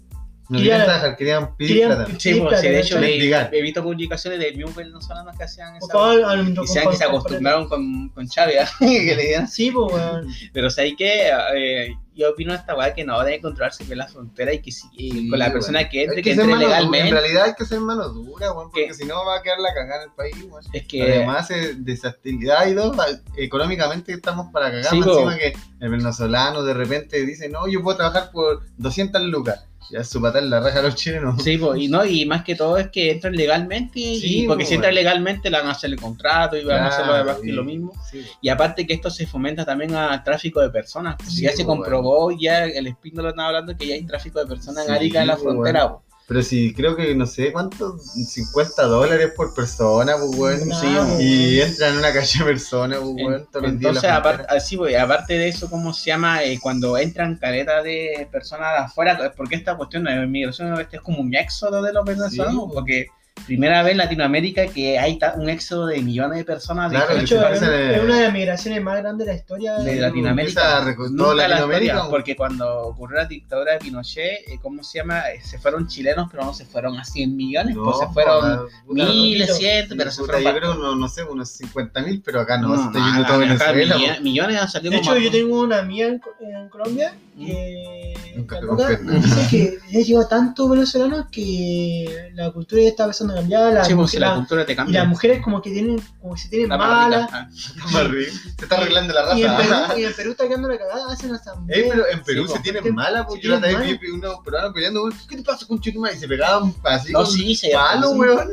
Speaker 3: No
Speaker 2: querían-
Speaker 3: trabajar, querían pedir
Speaker 2: querían
Speaker 3: plata.
Speaker 4: Sí, po, sí, de hecho he, visto publicaciones de mismos venezolanos que hacían esa.
Speaker 2: los-
Speaker 4: Decían que se acostumbraron con, con Chávez, ¿ah? que le dieran.
Speaker 2: Sí, pues, weón.
Speaker 4: Pero sé que eh, yo opino esta weá que no debe controlarse con la frontera y que si y
Speaker 3: Sí,
Speaker 4: con la
Speaker 3: weón.
Speaker 4: persona que entre,
Speaker 3: Hay
Speaker 4: que
Speaker 3: ser
Speaker 4: entre
Speaker 3: dura, En
Speaker 4: legalmente.
Speaker 3: realidad hay que ser mano dura, weón, porque si no va a quedar la cagada en el país, weón.
Speaker 4: Es que
Speaker 3: Además, eh, desactividad y dos, económicamente estamos para cagar.
Speaker 4: Sí,
Speaker 3: encima que el venezolano de repente dice, no, yo puedo trabajar por 200 lucas. Ya su patada en la raja a los chilenos.
Speaker 4: Sí, po, y no, y más que todo es que entran legalmente, y
Speaker 3: Sí,
Speaker 4: porque
Speaker 3: po,
Speaker 4: si entran legalmente le van a hacer el contrato y van a hacer lo demás es lo mismo.
Speaker 3: Sí,
Speaker 4: Y aparte que esto se fomenta también al tráfico de personas. Pues
Speaker 3: Sí,
Speaker 4: ya se
Speaker 3: po,
Speaker 4: comprobó, ya el Espín lo estaba hablando que ya hay tráfico de personas en
Speaker 3: Sí,
Speaker 4: Arica en la frontera.
Speaker 3: Pero sí, creo que no sé cuántos, 50 dólares por persona, pues, weón.
Speaker 4: Sí,
Speaker 3: Y entran en una calle de personas, pues, weón.
Speaker 4: Entonces, aparte, así, pues, aparte de eso, ¿cómo se llama? Eh, cuando entran careta de personas de afuera, porque esta cuestión de migración este es como un éxodo de los venezolanos,
Speaker 3: Sí.
Speaker 4: porque primera vez en Latinoamérica que hay un éxodo de millones de personas
Speaker 3: Claro,
Speaker 2: De hecho, es, una de las migraciones más grandes de la historia.
Speaker 4: de Latinoamérica. Nunca la
Speaker 3: Latinoamérica,
Speaker 4: historia, porque cuando ocurrió la dictadura de Pinochet, eh, ¿cómo se llama? Eh, se fueron chilenos, pero no se fueron a 100 millones,
Speaker 3: No,
Speaker 4: pues se fueron miles, cientos, pero se fueron
Speaker 3: yo creo, no, no sé, unos 50 mil, pero acá no,
Speaker 4: No,
Speaker 3: se está yendo todo
Speaker 4: acá
Speaker 3: Venezuela.
Speaker 4: millones-
Speaker 3: po.
Speaker 4: millones han salido
Speaker 2: De hecho,
Speaker 4: como-
Speaker 2: yo tengo una amiga en, en Colombia que
Speaker 3: Nunca
Speaker 2: dice que ya llegó tanto venezolanos que la cultura ya está empezando a cambiar. La,
Speaker 4: Sí, pues, si la
Speaker 2: la-
Speaker 4: cultura te
Speaker 2: y
Speaker 4: cambia.
Speaker 2: las mujeres como que tienen, como que se tienen
Speaker 4: La
Speaker 2: malas.
Speaker 4: Ah.
Speaker 3: Se está arreglando la
Speaker 2: Y en, Perú,
Speaker 3: raza.
Speaker 2: y en Perú está quedando la cagada, hacen asamblea.
Speaker 3: Ey, pero en Perú
Speaker 4: Sí,
Speaker 3: se tienen
Speaker 2: Se-
Speaker 3: mala, porque yo la
Speaker 2: tienen
Speaker 3: vez vi unos peruanos peleando, ¿qué te pasa con Chutuma? Y se pegaban así
Speaker 4: No, sí, se
Speaker 3: palo,
Speaker 2: sí.
Speaker 3: weón.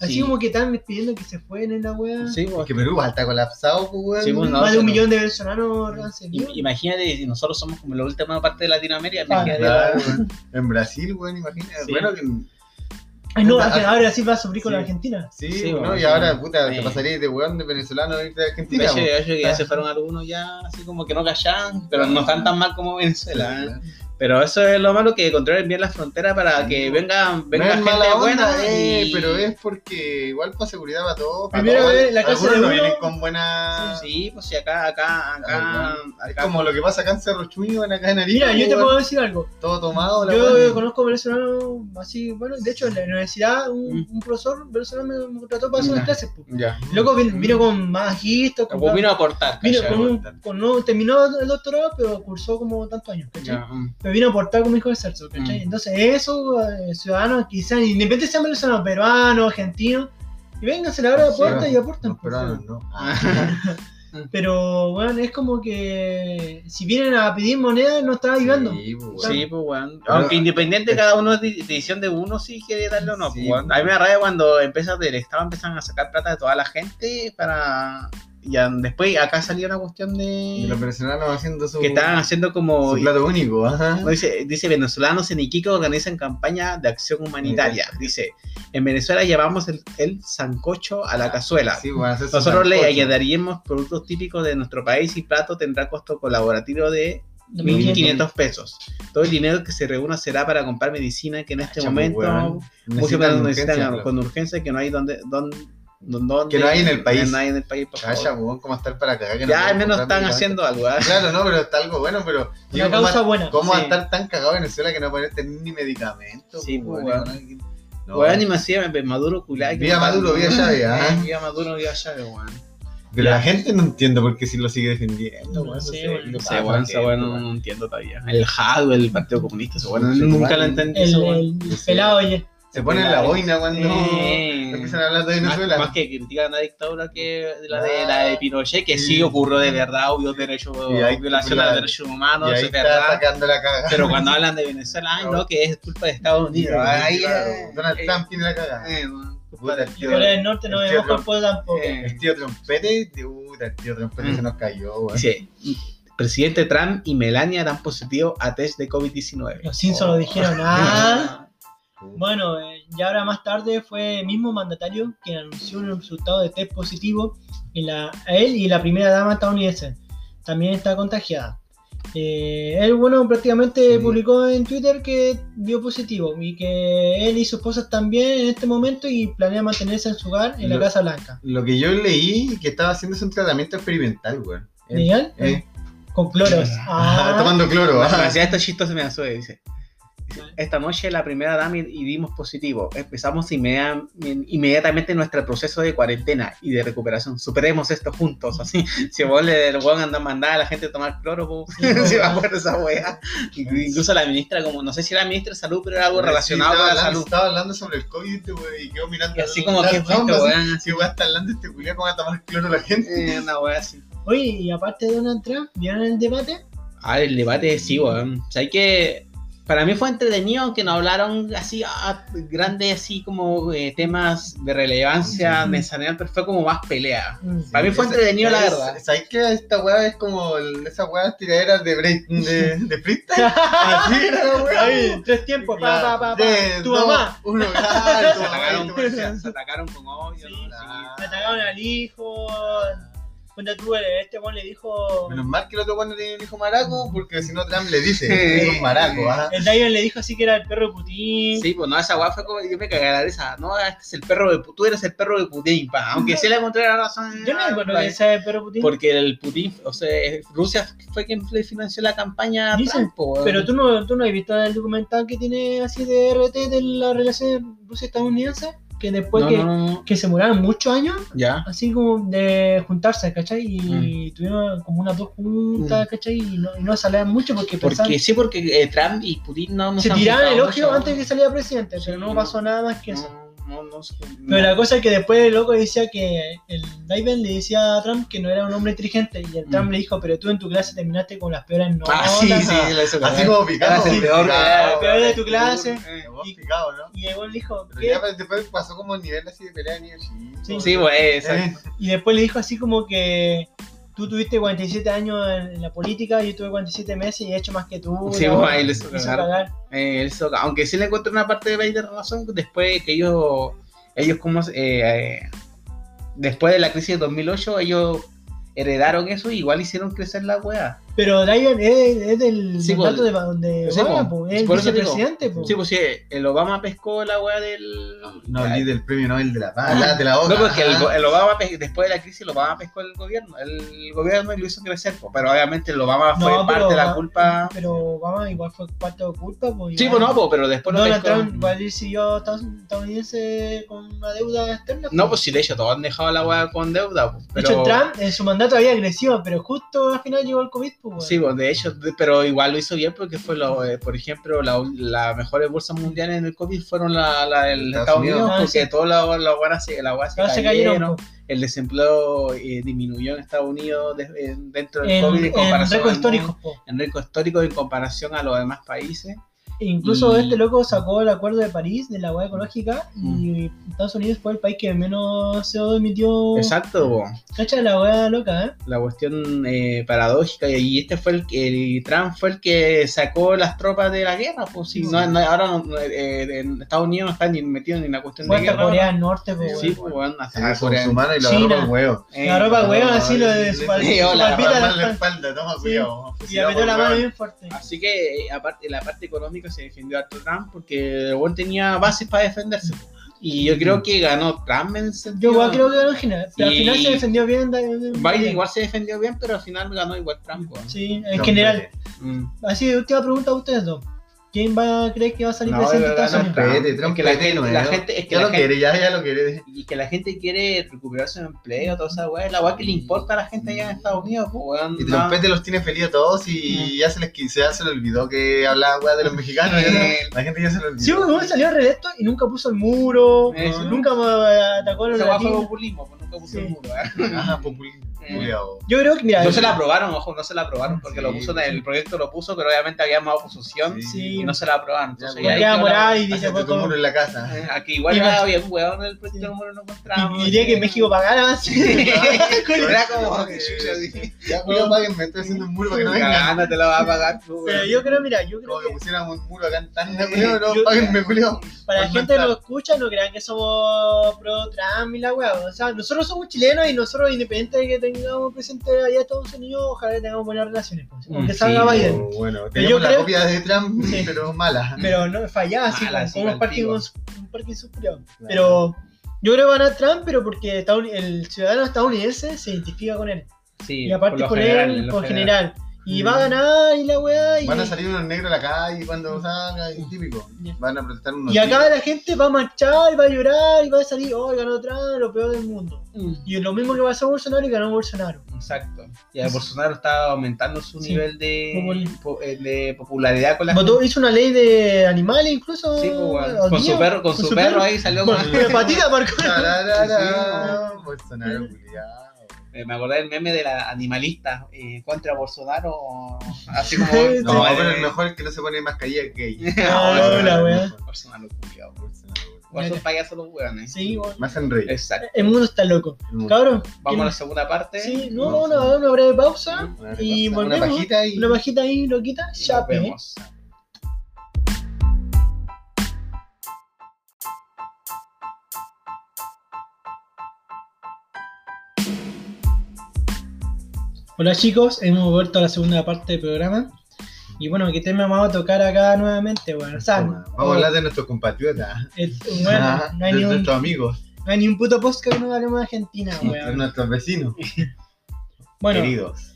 Speaker 2: Así
Speaker 4: Sí.
Speaker 2: como que están pidiendo que se fueren en la wea.
Speaker 4: Sí, pues.
Speaker 3: Que Perú está colapsado, pues, weón.
Speaker 4: Sí, pues, no.
Speaker 2: Más de un
Speaker 4: no.
Speaker 2: millón de venezolanos
Speaker 4: Imagínate, si nosotros somos como la última parte de Latinoamérica.
Speaker 2: Ah,
Speaker 4: imagínate
Speaker 3: Claro. En Brasil, weón, imagínate.
Speaker 4: Sí.
Speaker 3: Bueno, que.
Speaker 2: Ay, no,
Speaker 3: puta,
Speaker 2: que ahora sí va a sufrir con
Speaker 3: sí.
Speaker 2: la Argentina.
Speaker 3: Sí,
Speaker 4: Sí,
Speaker 3: ¿no?
Speaker 4: bueno,
Speaker 3: y
Speaker 4: sí.
Speaker 3: ahora, puta, te pasaría de weón de venezolano a irte a
Speaker 4: De
Speaker 3: Argentina.
Speaker 4: de hecho que ya
Speaker 2: Ah.
Speaker 4: se fueron algunos ya así como que no callan, pero no están tan mal como Venezuela. ¿eh? Pero eso es lo malo que controlen bien las fronteras para que venga,
Speaker 3: No
Speaker 4: venga
Speaker 3: es
Speaker 4: gente
Speaker 3: mala onda,
Speaker 4: buena.
Speaker 3: eh,
Speaker 4: y-
Speaker 3: pero es porque igual para seguridad para todos.
Speaker 2: Primero la casa de
Speaker 3: no
Speaker 2: uno.
Speaker 3: vienen con buena.
Speaker 4: Sí, pues si acá, acá, acá,
Speaker 3: como lo que pasa acá en Cerro Chuño, en acá en Arica.
Speaker 2: Mira, yo te puedo decir algo.
Speaker 3: Todo tomado, la
Speaker 2: Yo
Speaker 3: weón.
Speaker 2: conozco venezolanos así, bueno, de hecho en la universidad un, un profesor venezolano me, me contrató para hacer unas
Speaker 4: Mm.
Speaker 2: Clases. pues.
Speaker 3: Ya.
Speaker 2: Loco vino, vino con magistros, con,
Speaker 4: Pues vino a aportar,
Speaker 2: vino con un, con no, terminó el doctorado, pero cursó como tantos años, ¿cachai? Vino a aportar como hijo de Celso, ¿cachai?
Speaker 4: Mm.
Speaker 2: Entonces, eso, eh, ciudadanos, quizás, independientemente sean venezolanos, peruanos, argentinos, y vengan, se le abre la
Speaker 3: Sí,
Speaker 2: puerta y aportan.
Speaker 3: Los
Speaker 2: pues,
Speaker 3: peruanos no.
Speaker 2: Pero, bueno, es como que si vienen a pedir moneda, no están ayudando.
Speaker 3: Sí, pues.
Speaker 4: Sí, pues.
Speaker 3: Pero-
Speaker 4: Aunque independiente cada uno de decisión de uno si quiere darle o no.
Speaker 3: Sí,
Speaker 4: pues, weón.
Speaker 3: pues.
Speaker 4: A mí me rabia cuando empiezas del Estado empiezan a sacar plata de toda la gente para. Y a- después acá salió una cuestión
Speaker 3: los
Speaker 4: de.
Speaker 3: venezolanos haciendo su,
Speaker 4: Que estaban haciendo como.
Speaker 3: su plato único. Ajá.
Speaker 4: Dice, dice venezolanos en Iquique organizan campaña de acción humanitaria. Dice, en Venezuela llevamos el, el sancocho a la cazuela.
Speaker 3: Sí, su
Speaker 4: Nosotros le
Speaker 3: sancocho.
Speaker 4: añadiríamos productos típicos de nuestro país y plato tendrá costo colaborativo de 1.500 pesos. Todo el dinero que se reúna será para comprar medicina que en este
Speaker 3: Chapo,
Speaker 4: momento
Speaker 3: weón.
Speaker 4: muchos
Speaker 3: Necesitan
Speaker 4: necesitan
Speaker 3: urgencia,
Speaker 4: con urgencia que no hay donde... donde
Speaker 3: Que no hay en el país.
Speaker 4: No hay en el país, por favor.
Speaker 3: Calla, weón, ¿cómo estar para cagar? que no
Speaker 4: ya al menos están haciendo algo. ¿ah?
Speaker 3: Claro, no, pero está algo bueno, pero.
Speaker 2: Una
Speaker 3: digo,
Speaker 2: causa
Speaker 3: ¿cómo,
Speaker 2: buena.
Speaker 3: ¿Cómo va a
Speaker 4: Sí.
Speaker 3: estar tan cagado Venezuela que no pueden tener ni medicamentos?
Speaker 4: Sí,
Speaker 3: pues, weón? No.
Speaker 4: Weón, ni más encima, Maduro culá.
Speaker 3: Vía Maduro, vía Chávez, ah.
Speaker 4: Vía Maduro, vía Chávez, weón.
Speaker 3: Pero la gente no entiende por qué si lo sigue defendiendo.
Speaker 2: No
Speaker 3: weón,
Speaker 2: sé,
Speaker 3: qué
Speaker 2: weón.
Speaker 4: No sé, weón, no, entiendo todavía. El JAD, el Partido Comunista, weón,
Speaker 3: Sí,
Speaker 4: nunca lo entendí.
Speaker 2: El, pelado, oye.
Speaker 3: Se ponen la boina cuando
Speaker 4: Eh.
Speaker 3: empiezan a hablar de
Speaker 4: Más,
Speaker 3: Venezuela.
Speaker 4: más que critican la dictadura que la de,
Speaker 3: Ah.
Speaker 4: la de Pinochet, que sí
Speaker 3: Sí.
Speaker 4: ocurrió de verdad, hubo derechos,
Speaker 3: Y ahí-
Speaker 4: violación
Speaker 3: la-
Speaker 4: a derechos humanos,
Speaker 3: y ahí
Speaker 4: es
Speaker 3: está
Speaker 4: verdad.
Speaker 3: sacando la cagada.
Speaker 4: Pero cuando hablan de Venezuela, ay, no, que es culpa de Estados Unidos. Ay,
Speaker 3: Claro,
Speaker 4: eh,
Speaker 3: Donald
Speaker 4: eh,
Speaker 3: Trump tiene la cagada.
Speaker 4: eh, culpa
Speaker 3: Puta, el tío-
Speaker 2: del Norte no
Speaker 3: el
Speaker 2: me el tampoco.
Speaker 4: Eh.
Speaker 3: El tío Trompete, puta, el tío Trompete
Speaker 4: Mm.
Speaker 3: se nos cayó, weón.
Speaker 4: Dice, presidente Trump y Melania dan positivo a test de COVID-19.
Speaker 2: Los Simpsons
Speaker 3: Oh.
Speaker 2: lo dijeron. Ah.
Speaker 4: Ah,
Speaker 2: Bueno, eh, ya ahora más tarde fue el mismo mandatario quien anunció un resultado de test positivo en la, a él y la primera dama estadounidense. También está contagiada. Eh, él, bueno, prácticamente
Speaker 3: Sí.
Speaker 2: publicó en Twitter que dio positivo y que él y su esposa bien en este momento y planea mantenerse en su hogar en la
Speaker 3: Lo-
Speaker 2: Casa Blanca.
Speaker 3: Lo que yo leí que estaba haciendo es un tratamiento experimental, weón. Eh, eh.
Speaker 2: Con cloros. Ah,
Speaker 3: Tomando cloro, ah.
Speaker 4: hacía esto chistoso me asó, dice. Esta noche la primera dama y, y dimos positivo. Empezamos inmedia- inmediatamente nuestro proceso de cuarentena y de recuperación. Superemos esto juntos. Así, si vos le el weón anda a mandar a la gente a tomar cloro,
Speaker 2: Sí,
Speaker 4: se va a acuerdo esa wea. Incluso la ministra, como no sé si era ministra de salud, pero era algo relacionado
Speaker 3: Sí,
Speaker 4: con
Speaker 3: estaba
Speaker 4: la
Speaker 3: hablando,
Speaker 4: salud.
Speaker 3: Estaba hablando sobre el COVID, este wey, y quedó mirando.
Speaker 4: Y así como que.
Speaker 3: Si weón está hablando este culiao, ¿cómo va a tomar cloro la gente?
Speaker 4: Eh, una wea así.
Speaker 2: Oye, y aparte de Donald Trump, ¿vieron el debate?
Speaker 4: Ah, el debate sí, weón. O sea, hay que. Para mí fue entretenido, aunque no hablaron así, ah, grandes, así como eh, temas de relevancia
Speaker 2: Sí.
Speaker 4: necesaria, pero fue como más pelea. Para mí fue
Speaker 3: Esa-
Speaker 4: entretenido, la
Speaker 3: es-
Speaker 4: verdad.
Speaker 3: ¿Sabes qué? Esta weá es como esas weas tiraderas de, break, de, de freestyle. Así era la weá.
Speaker 2: Ahí, tres tiempos, pa, pa, pa, pa.
Speaker 3: Tres,
Speaker 2: Tu
Speaker 3: dos,
Speaker 2: mamá.
Speaker 3: Uno, claro,
Speaker 4: Se atacaron, se atacaron con odio,
Speaker 2: Sí,
Speaker 4: ¿no?
Speaker 3: sí.
Speaker 2: Le atacaron al hijo. Cuando tú, este weón le dijo.
Speaker 3: Menos mal que el otro weón no tiene un hijo maraco, porque si no Trump le dice, es un maraco, ajá.
Speaker 2: El Dion le dijo así que era el perro de Putin.
Speaker 4: Sí, pues no, esa weá fue como, yo me cagué la risa. No, este es el perro de Putin, tú eres el perro de Putin, pa. Aunque sí le encontré la razón.
Speaker 2: Yo no me acuerdo
Speaker 4: pa,
Speaker 2: que sea el perro de Putin.
Speaker 4: Porque el Putin, o sea, Rusia fue quien le financió la campaña a Trump.
Speaker 2: Pero tú no, tú no has visto el documental que tiene así de RT de la relación Rusia-estadounidense. Que después
Speaker 4: no,
Speaker 2: que,
Speaker 4: no,
Speaker 2: que se muraron muchos años,
Speaker 4: Ya.
Speaker 2: así como de juntarse, ¿cachai? Y
Speaker 4: Mm.
Speaker 2: tuvieron como unas dos juntas, ¿cachai? Y no, y no salían mucho porque pensaban-
Speaker 4: Porque sí, porque eh, Trump y Putin no,
Speaker 2: se tiraban el
Speaker 4: juntado
Speaker 2: ojo
Speaker 4: mucho.
Speaker 2: antes de que saliera presidente, pero
Speaker 4: Sí.
Speaker 2: no pasó nada más que eso.
Speaker 4: No, no, no sé.
Speaker 2: Pero
Speaker 4: no.
Speaker 2: la cosa es que después el loco decía que el Biden le decía a Trump que no era un hombre inteligente y el Trump
Speaker 4: Mm.
Speaker 2: le dijo, pero tú en tu clase terminaste con las peores notas.
Speaker 4: Ah, sí, sí, lo hizo
Speaker 3: Así como picado.
Speaker 4: El peor,
Speaker 3: picado,
Speaker 4: era
Speaker 2: el peor de tu clase.
Speaker 4: Eh,
Speaker 3: Vos picado, ¿no?
Speaker 2: Y el weón le dijo,
Speaker 3: Pero
Speaker 2: ¿qué?
Speaker 3: ya pues, después pasó como el nivel así de pelea de nivel.
Speaker 2: Sí.
Speaker 4: Sí, pues, exacto.
Speaker 3: Eh,
Speaker 2: Y después le dijo así como que tú tuviste 47 años en, la política, yo tuve 47 meses y he hecho más que tú.
Speaker 4: Sí, pues, ahí le hizo
Speaker 2: Hizo
Speaker 4: cagar. Eh, aunque sí le encuentro una parte de Biden razón, después que ellos, ellos como, eh, eh, después de la crisis de 2008, ellos heredaron eso y igual hicieron crecer la weá.
Speaker 2: Pero Biden es, es del
Speaker 4: Sí,
Speaker 2: mandato
Speaker 4: pues,
Speaker 2: de, donde
Speaker 4: sí,
Speaker 2: Obama,
Speaker 4: pues,
Speaker 2: pues, es el
Speaker 4: por digo.
Speaker 2: pues.
Speaker 4: Sí, pues sí, el Obama pescó la weá del...
Speaker 3: No hablé del premio Nobel de la Paz, la- de la boca.
Speaker 4: No, porque el,
Speaker 3: Ah.
Speaker 4: el Obama, después de la crisis, el Obama pescó el gobierno. El gobierno y lo hizo crecer, po, pero obviamente el Obama fue
Speaker 2: No,
Speaker 4: parte
Speaker 2: pero
Speaker 4: de la culpa.
Speaker 2: Pero Obama igual fue parte de culpa. Pues,
Speaker 4: Sí, pues no, po, pero después lo
Speaker 2: Donald
Speaker 4: pescó.
Speaker 2: Trump igual decidió Estados- estadounidense con una deuda externa.
Speaker 4: No, pues sí, de hecho, todos han dejado la weá con deuda. po,
Speaker 2: De
Speaker 4: pero...
Speaker 2: hecho, Trump en su mandato había crecido, pero justo al final llegó el COVID. Pues.
Speaker 4: Sí, pues de hecho, de- pero igual lo hizo bien porque fue, lo, eh, por ejemplo, la- las mejores bolsas mundiales en el COVID fueron la, la del
Speaker 3: Estados
Speaker 4: Estados
Speaker 3: Unidos.
Speaker 4: Unidos,
Speaker 2: Ah,
Speaker 4: porque
Speaker 2: sí.
Speaker 4: todas las la se, la se,
Speaker 2: se
Speaker 4: cayeron,
Speaker 2: pues.
Speaker 4: el desempleo eh, disminuyó en Estados Unidos de- en- dentro del
Speaker 2: En,
Speaker 4: COVID en
Speaker 2: en
Speaker 4: comparación
Speaker 2: récords
Speaker 4: al mundo,
Speaker 2: históricos. pues.
Speaker 4: en récord histórico en comparación a los demás países.
Speaker 2: E Incluso
Speaker 4: Y-
Speaker 2: este loco sacó el acuerdo de París de la hueá ecológica
Speaker 4: Mm.
Speaker 2: y Estados Unidos fue el país que menos CO2 emitió.
Speaker 4: Exacto.
Speaker 2: Cacha la hueá loca, ¿eh?
Speaker 4: la cuestión eh, paradójica y este fue el que el Trump fue el que sacó las tropas de la guerra pues si no, no- ahora no- eh, en Estados Unidos no están ni metidos ni en la cuestión
Speaker 2: Fue
Speaker 4: de guerra
Speaker 2: Corea del Norte, pues,
Speaker 4: sí pues bueno, hasta Corea
Speaker 3: con su mano y lo
Speaker 2: China.
Speaker 3: el huevo.
Speaker 4: Eh,
Speaker 2: La ropa
Speaker 3: no,
Speaker 2: así lo de su
Speaker 4: Sí,
Speaker 2: palpita la
Speaker 3: la
Speaker 2: espalda.
Speaker 3: toma,
Speaker 2: Sí.
Speaker 3: cuidado.
Speaker 2: Y le metió la mano bien fuerte.
Speaker 4: así que eh, aparte la parte económica se defendió a Trump porque el buen tenía bases para defenderse y yo creo que ganó Trump en ese
Speaker 2: Yo
Speaker 4: sentido.
Speaker 2: igual creo que ganó. Pero al final se defendió bien.
Speaker 4: Biden igual se defendió bien pero al final ganó igual Trump.
Speaker 2: Sí, en
Speaker 3: No,
Speaker 2: general.
Speaker 4: Mm.
Speaker 2: Así última pregunta a ustedes dos. ¿Quién va a creer que va a salir
Speaker 4: No, verdad,
Speaker 2: Estados
Speaker 4: no?
Speaker 3: Trump,
Speaker 4: Es que la
Speaker 3: Trump,
Speaker 4: gente-
Speaker 3: no,
Speaker 4: la
Speaker 3: ¿no?
Speaker 4: gente- es que
Speaker 3: ya
Speaker 4: la
Speaker 3: lo
Speaker 4: gente-
Speaker 3: quiere, ya, ya lo quiere.
Speaker 4: y que la gente quiere recuperar su empleo, toda esa weá, la weá que le importa a la gente allá en Estados Unidos, pues weón.
Speaker 3: Y. Trompete los tiene feliz a todos y ya se les quise, ya se le olvidó que hablaba weá de los mexicanos. la gente ya se lo olvidó.
Speaker 2: Sí, uno salió reelecto y nunca puso el muro,
Speaker 4: Eh,
Speaker 2: nunca me atacó a los
Speaker 4: Esa weá fue
Speaker 2: latinos.
Speaker 4: populismo, pues nunca puso
Speaker 2: Sí.
Speaker 4: el muro, ¿eh?
Speaker 3: Ajá, populismo.
Speaker 2: Yo creo que, mira,
Speaker 4: No se la aprobaron, ojo, no se la aprobaron porque
Speaker 3: Sí,
Speaker 4: lo puso en el proyecto lo puso, pero obviamente había más oposición
Speaker 2: Sí.
Speaker 4: y no se la aprobaron. Entonces,
Speaker 3: Ya,
Speaker 4: ya ahí
Speaker 2: dice, pues,
Speaker 3: muro en la casa.
Speaker 4: Eh, Aquí igual era
Speaker 2: más-
Speaker 4: bien weón el proyecto
Speaker 2: Sí.
Speaker 4: muro no encontramos.
Speaker 2: y diría que México pagara.
Speaker 4: Era como que
Speaker 3: Eh,
Speaker 4: chucha, así.
Speaker 3: Ya, culiao, páguenme, estoy haciendo un muro para que no vengan.
Speaker 4: Te la va a pagar tú,
Speaker 2: yo creo, mira, yo creo
Speaker 3: Como que pusiéramos un muro acá en culiao, no, páguenme, culiao.
Speaker 2: para la gente que nos escucha, no crean que somos pro Trump y la weá. O sea, nosotros somos chilenos y nosotros, independiente de que tengamos presente allá Estados Unidos, ojalá tengamos buenas relaciones. Pues,
Speaker 4: Mm, sí,
Speaker 2: salga Biden.
Speaker 3: Bueno, tenemos
Speaker 2: yo
Speaker 3: la
Speaker 2: creo-
Speaker 3: copia de Trump,
Speaker 2: Sí.
Speaker 3: pero mala.
Speaker 2: Pero no fallaba así, como, un
Speaker 4: pico.
Speaker 2: un. Pero yo creo que van a Trump, pero porque el ciudadano estadounidense se identifica con él.
Speaker 4: Sí,
Speaker 2: y aparte
Speaker 4: por general,
Speaker 2: él, por general. Y va a ganar y la weá. Y,
Speaker 3: Van a salir unos negros a la calle cuando salga, y típico. Van a protestar unos
Speaker 2: y acá la gente va a marchar, va a llorar y va a salir, oh, ganó Trump, lo peor del mundo.
Speaker 4: Mm.
Speaker 2: Y lo mismo que pasó a Bolsonaro y ganó Bolsonaro.
Speaker 4: Exacto. Y a Bolsonaro está aumentando su
Speaker 2: Sí.
Speaker 4: nivel de, po- eh, de popularidad con la
Speaker 2: Votó, hizo una ley de animales incluso.
Speaker 4: Sí, pues, weón.
Speaker 2: hoy
Speaker 4: con
Speaker 2: día,
Speaker 4: su perro, con, su, perro, ahí salió con
Speaker 2: Con con patita marcó.
Speaker 3: Bolsonaro, culiao.
Speaker 4: Eh, me acordé del meme de la animalista eh, contra Bolsonaro, así como,
Speaker 2: Sí,
Speaker 3: No, pero
Speaker 4: de-
Speaker 3: el mejor es que no se pone mascarilla que ella.
Speaker 2: Ah, la wea.
Speaker 4: Bolsonaro culiao.
Speaker 3: Bolsonaro.
Speaker 4: Igual son payasos los weones.
Speaker 2: Sí, weón.
Speaker 3: Me hacen reír.
Speaker 4: Exacto.
Speaker 2: El mundo está loco. Cabrón.
Speaker 4: Vamos a la segunda parte.
Speaker 2: Sí, no, no, una, una breve pausa.
Speaker 3: Una
Speaker 2: Y
Speaker 3: repasa-
Speaker 2: volvemos.
Speaker 3: Una pajita y.
Speaker 2: Una bajita ahí, loquita.
Speaker 4: Y
Speaker 2: Chape.
Speaker 4: vemos.
Speaker 2: Hola chicos, hemos vuelto a la segunda parte del programa. Y bueno, ¿qué tema vamos a tocar acá nuevamente? Bueno, o sea,
Speaker 3: Vamos a hablar de nuestros compatriotas.
Speaker 2: es- bueno,
Speaker 3: Ah,
Speaker 2: no, hay
Speaker 3: de
Speaker 2: ni un,
Speaker 3: nuestros amigos.
Speaker 2: no hay ni un puto podcast que no hablemos de Argentina,
Speaker 3: De
Speaker 2: weón.
Speaker 3: nuestros vecinos.
Speaker 2: Bueno,
Speaker 3: Queridos.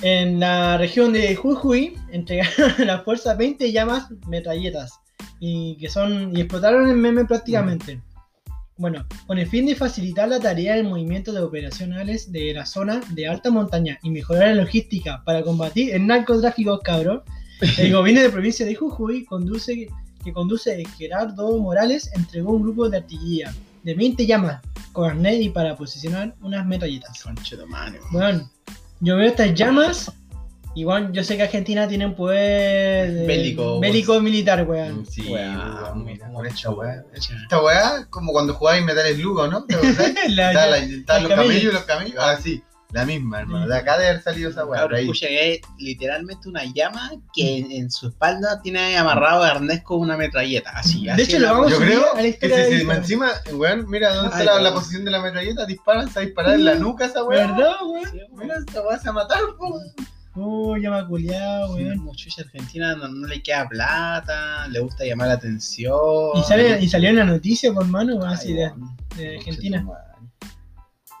Speaker 2: en la región de Jujuy entregaron a las fuerzas 20 llamas metralletas y que son y explotaron el meme prácticamente. Bueno, con el fin de facilitar la tarea del movimiento de operacionales de la zona de alta montaña y mejorar la logística para combatir el narcotráfico, cabrón, el gobierno de provincia de Jujuy conduce que conduce Gerardo Morales entregó un grupo de artillería de 20 llamas con arnés y para posicionar unas metralletas. Bueno, yo veo estas llamas. Igual yo sé que Argentina tiene un poder eh,
Speaker 4: Bélico.
Speaker 2: bélico militar, weón.
Speaker 3: Mm, Sí, weón, mira, con esta weá. Esta weá, como cuando jugabais Metales Lugo, ¿no? Estaban los
Speaker 2: camello.
Speaker 3: camellos y los camellos. Ah, sí, la misma, hermano. De acá debe haber salido esa weá. Por
Speaker 4: escucha que es literalmente una llama que en, en su espalda tiene amarrado a arnés con una metralleta. Así,
Speaker 2: De
Speaker 4: así
Speaker 2: hecho, lo vamos
Speaker 3: Yo
Speaker 2: a
Speaker 3: creo
Speaker 2: a la
Speaker 3: que si, encima, weón, mira dónde está
Speaker 4: Ay,
Speaker 3: la,
Speaker 4: weón.
Speaker 3: la posición de la metralleta, disparan, se va a disparar en la nuca esa weá.
Speaker 2: ¿Verdad, weón?
Speaker 4: Sí,
Speaker 3: Mira, esta weá se va a matar, po.
Speaker 2: Oh, llama culiado,
Speaker 4: Sí,
Speaker 2: weón.
Speaker 4: como chucha Argentina no, no le queda plata, le gusta llamar la atención.
Speaker 2: Y, sale, y salió en la noticia, por mano, así de, de Argentina.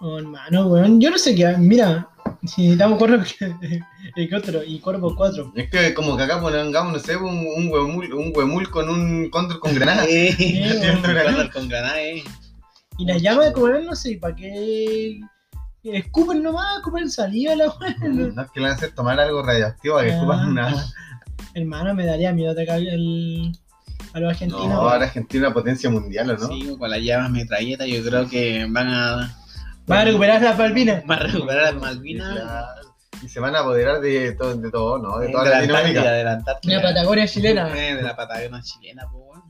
Speaker 2: Oh, hermano, weón. Yo no sé qué. Mira, si necesitamos cuerpo helicóptero y cuerpo 4.
Speaker 3: Es que como que acá pongamos, no sé, un, un huemul, un huemul con un control con granada.
Speaker 4: Eh,
Speaker 2: weón.
Speaker 4: con granada, con granada, eh.
Speaker 2: Y las llamas, como no sé, ¿para qué? Escupen nomás, escupen saliva la weón.
Speaker 3: No es que le van a hacer tomar algo radioactivo para que
Speaker 2: Ah.
Speaker 3: escupan una.
Speaker 2: Hermano, me daría miedo atacar el, a los argentinos.
Speaker 3: No, ahora Argentina es una potencia mundial, ¿o no?
Speaker 4: Sí, con las llamas metralletas yo creo que van a,
Speaker 2: Van a recuperar las Palminas.
Speaker 4: van a recuperar las Malvinas.
Speaker 3: Y se van a apoderar de todo, de todo ¿no? De toda
Speaker 4: de la
Speaker 3: Latinoamérica.
Speaker 4: De la.
Speaker 2: La Patagonia chilena.
Speaker 4: Eh, de la Patagonia chilena, pues, weón.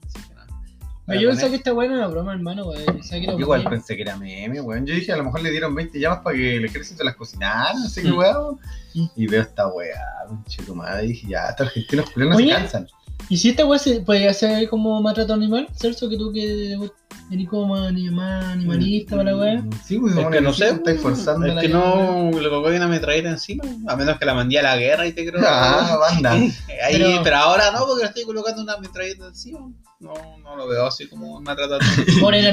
Speaker 2: Yo pensaba que esta weá era una broma, hermano, weón.
Speaker 3: Yo igual pensé que era meme, weón. Yo dije, a lo mejor le dieron 20 llamas para que el ejército las cocinara, no sé qué weón. Y veo esta weá, pinche tu madre. Y dije, ya, estos argentinos culeros
Speaker 2: Oye.
Speaker 3: se cansan.
Speaker 2: ¿Y si esta weá se podría ser como maltrato animal? Celso, que tú que eres como ani- más animalista para la weá.
Speaker 3: Sí, pues,
Speaker 4: Es que no sé,
Speaker 3: estáis forzando
Speaker 4: es
Speaker 3: la
Speaker 4: que no le coloqué una metralleta encima, a menos que la mandé a la guerra y te creo.
Speaker 3: Ah, banda.
Speaker 4: Ahí,
Speaker 2: Pero-
Speaker 4: pero... ahora no, porque le estoy colocando una metralleta encima. No, no lo veo así como un maltrato.
Speaker 2: Por el,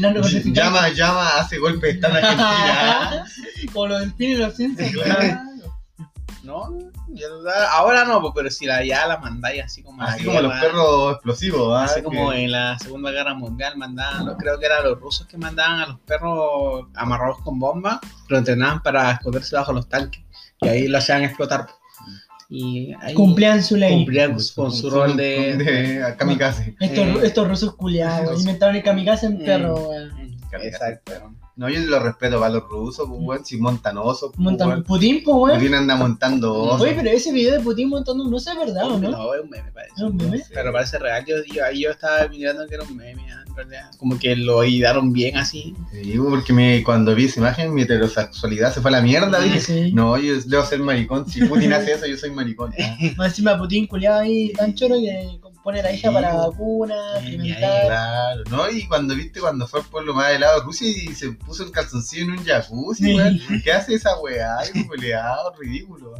Speaker 2: narcotraficante.
Speaker 3: Llama, llama, hace golpe de estado en Argentina.
Speaker 2: Como los delfines y los ciencias.
Speaker 4: No, ya ahora no, pues, pero si la, ya la mandáis así como
Speaker 3: Así como los perros explosivos, ¿ah?
Speaker 4: Así como
Speaker 3: Que-
Speaker 4: en la Segunda Guerra Mundial mandaban, creo que eran los rusos que mandaban a los perros amarrados con bombas, lo entrenaban para esconderse bajo los tanques y ahí lo hacían explotar. Y ahí
Speaker 2: Cumplían su ley.
Speaker 4: cumplían con su rol de...
Speaker 3: de kamikaze.
Speaker 2: Estos,
Speaker 4: Eh.
Speaker 2: estos rusos culiados, inventaron el kamikaze en
Speaker 4: Mm.
Speaker 2: perro, weón.
Speaker 4: Exacto.
Speaker 3: No, yo lo respeto para los rusos, pues, weón, si montan osos, pues,
Speaker 2: Montan
Speaker 3: weón.
Speaker 2: Putin, pues, weón.
Speaker 3: Putin anda montando osos.
Speaker 2: Oye, pero ese video de Putin montando un oso es verdad, ¿o no?
Speaker 4: No, es un meme, parece.
Speaker 2: ¿Es un meme?
Speaker 4: Pero parece real. Yo, yo, ahí yo estaba mirando que era un meme, ah, realidad. Como que lo idearon bien así.
Speaker 3: Sí, porque me, cuando vi esa imagen, mi heterosexualidad se fue a la mierda. Dije,
Speaker 2: Sí.
Speaker 3: no, yo debo ser maricón. Si Putin hace eso, yo soy maricón. Ah,
Speaker 2: Más encima Putin culiado ahí tan choro que pone a la hija
Speaker 3: Sí,
Speaker 2: para vacuna, experimentar.
Speaker 3: Claro, ¿no? Y cuando viste, cuando fue al pueblo más helado de Rusia y se puso el calzoncillo en un jacuzzi,
Speaker 2: Sí.
Speaker 3: ¿Qué hace esa weá? Ay, culeado, ridículo.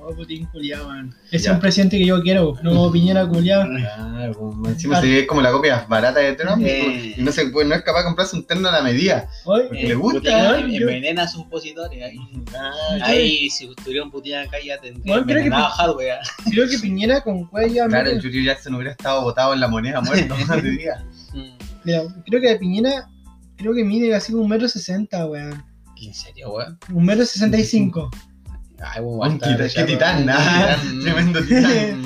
Speaker 2: No, Putin culiado, man. Ese es un presidente que yo quiero, no Piñera culiado.
Speaker 3: Claro, pues, encima se ve como la copia barata de Trump
Speaker 4: Eh.
Speaker 3: y no, se, puede- no es capaz de comprarse un terno a la medida.
Speaker 2: Oye,
Speaker 3: Porque le gusta,
Speaker 4: Putin envenena sus opositores ahí.
Speaker 3: Ah,
Speaker 4: Ahí, si tuviera un Putin acá, ya tendría
Speaker 2: Bueno, creo que
Speaker 4: a hardware.
Speaker 2: creo que Piñera con cuello
Speaker 3: Claro, el Julio Jackson hubiera estado botado en la moneda muerto.
Speaker 2: Mira, creo que de Piñera creo que mide así como un metro sesenta, weón.
Speaker 4: ¿En serio, weón?
Speaker 2: Un metro sesenta y cinco.
Speaker 4: Ay,
Speaker 3: Un
Speaker 4: aguanta,
Speaker 3: tita-
Speaker 4: ya,
Speaker 3: qué titán, ah,
Speaker 4: Un
Speaker 3: tremendo titán.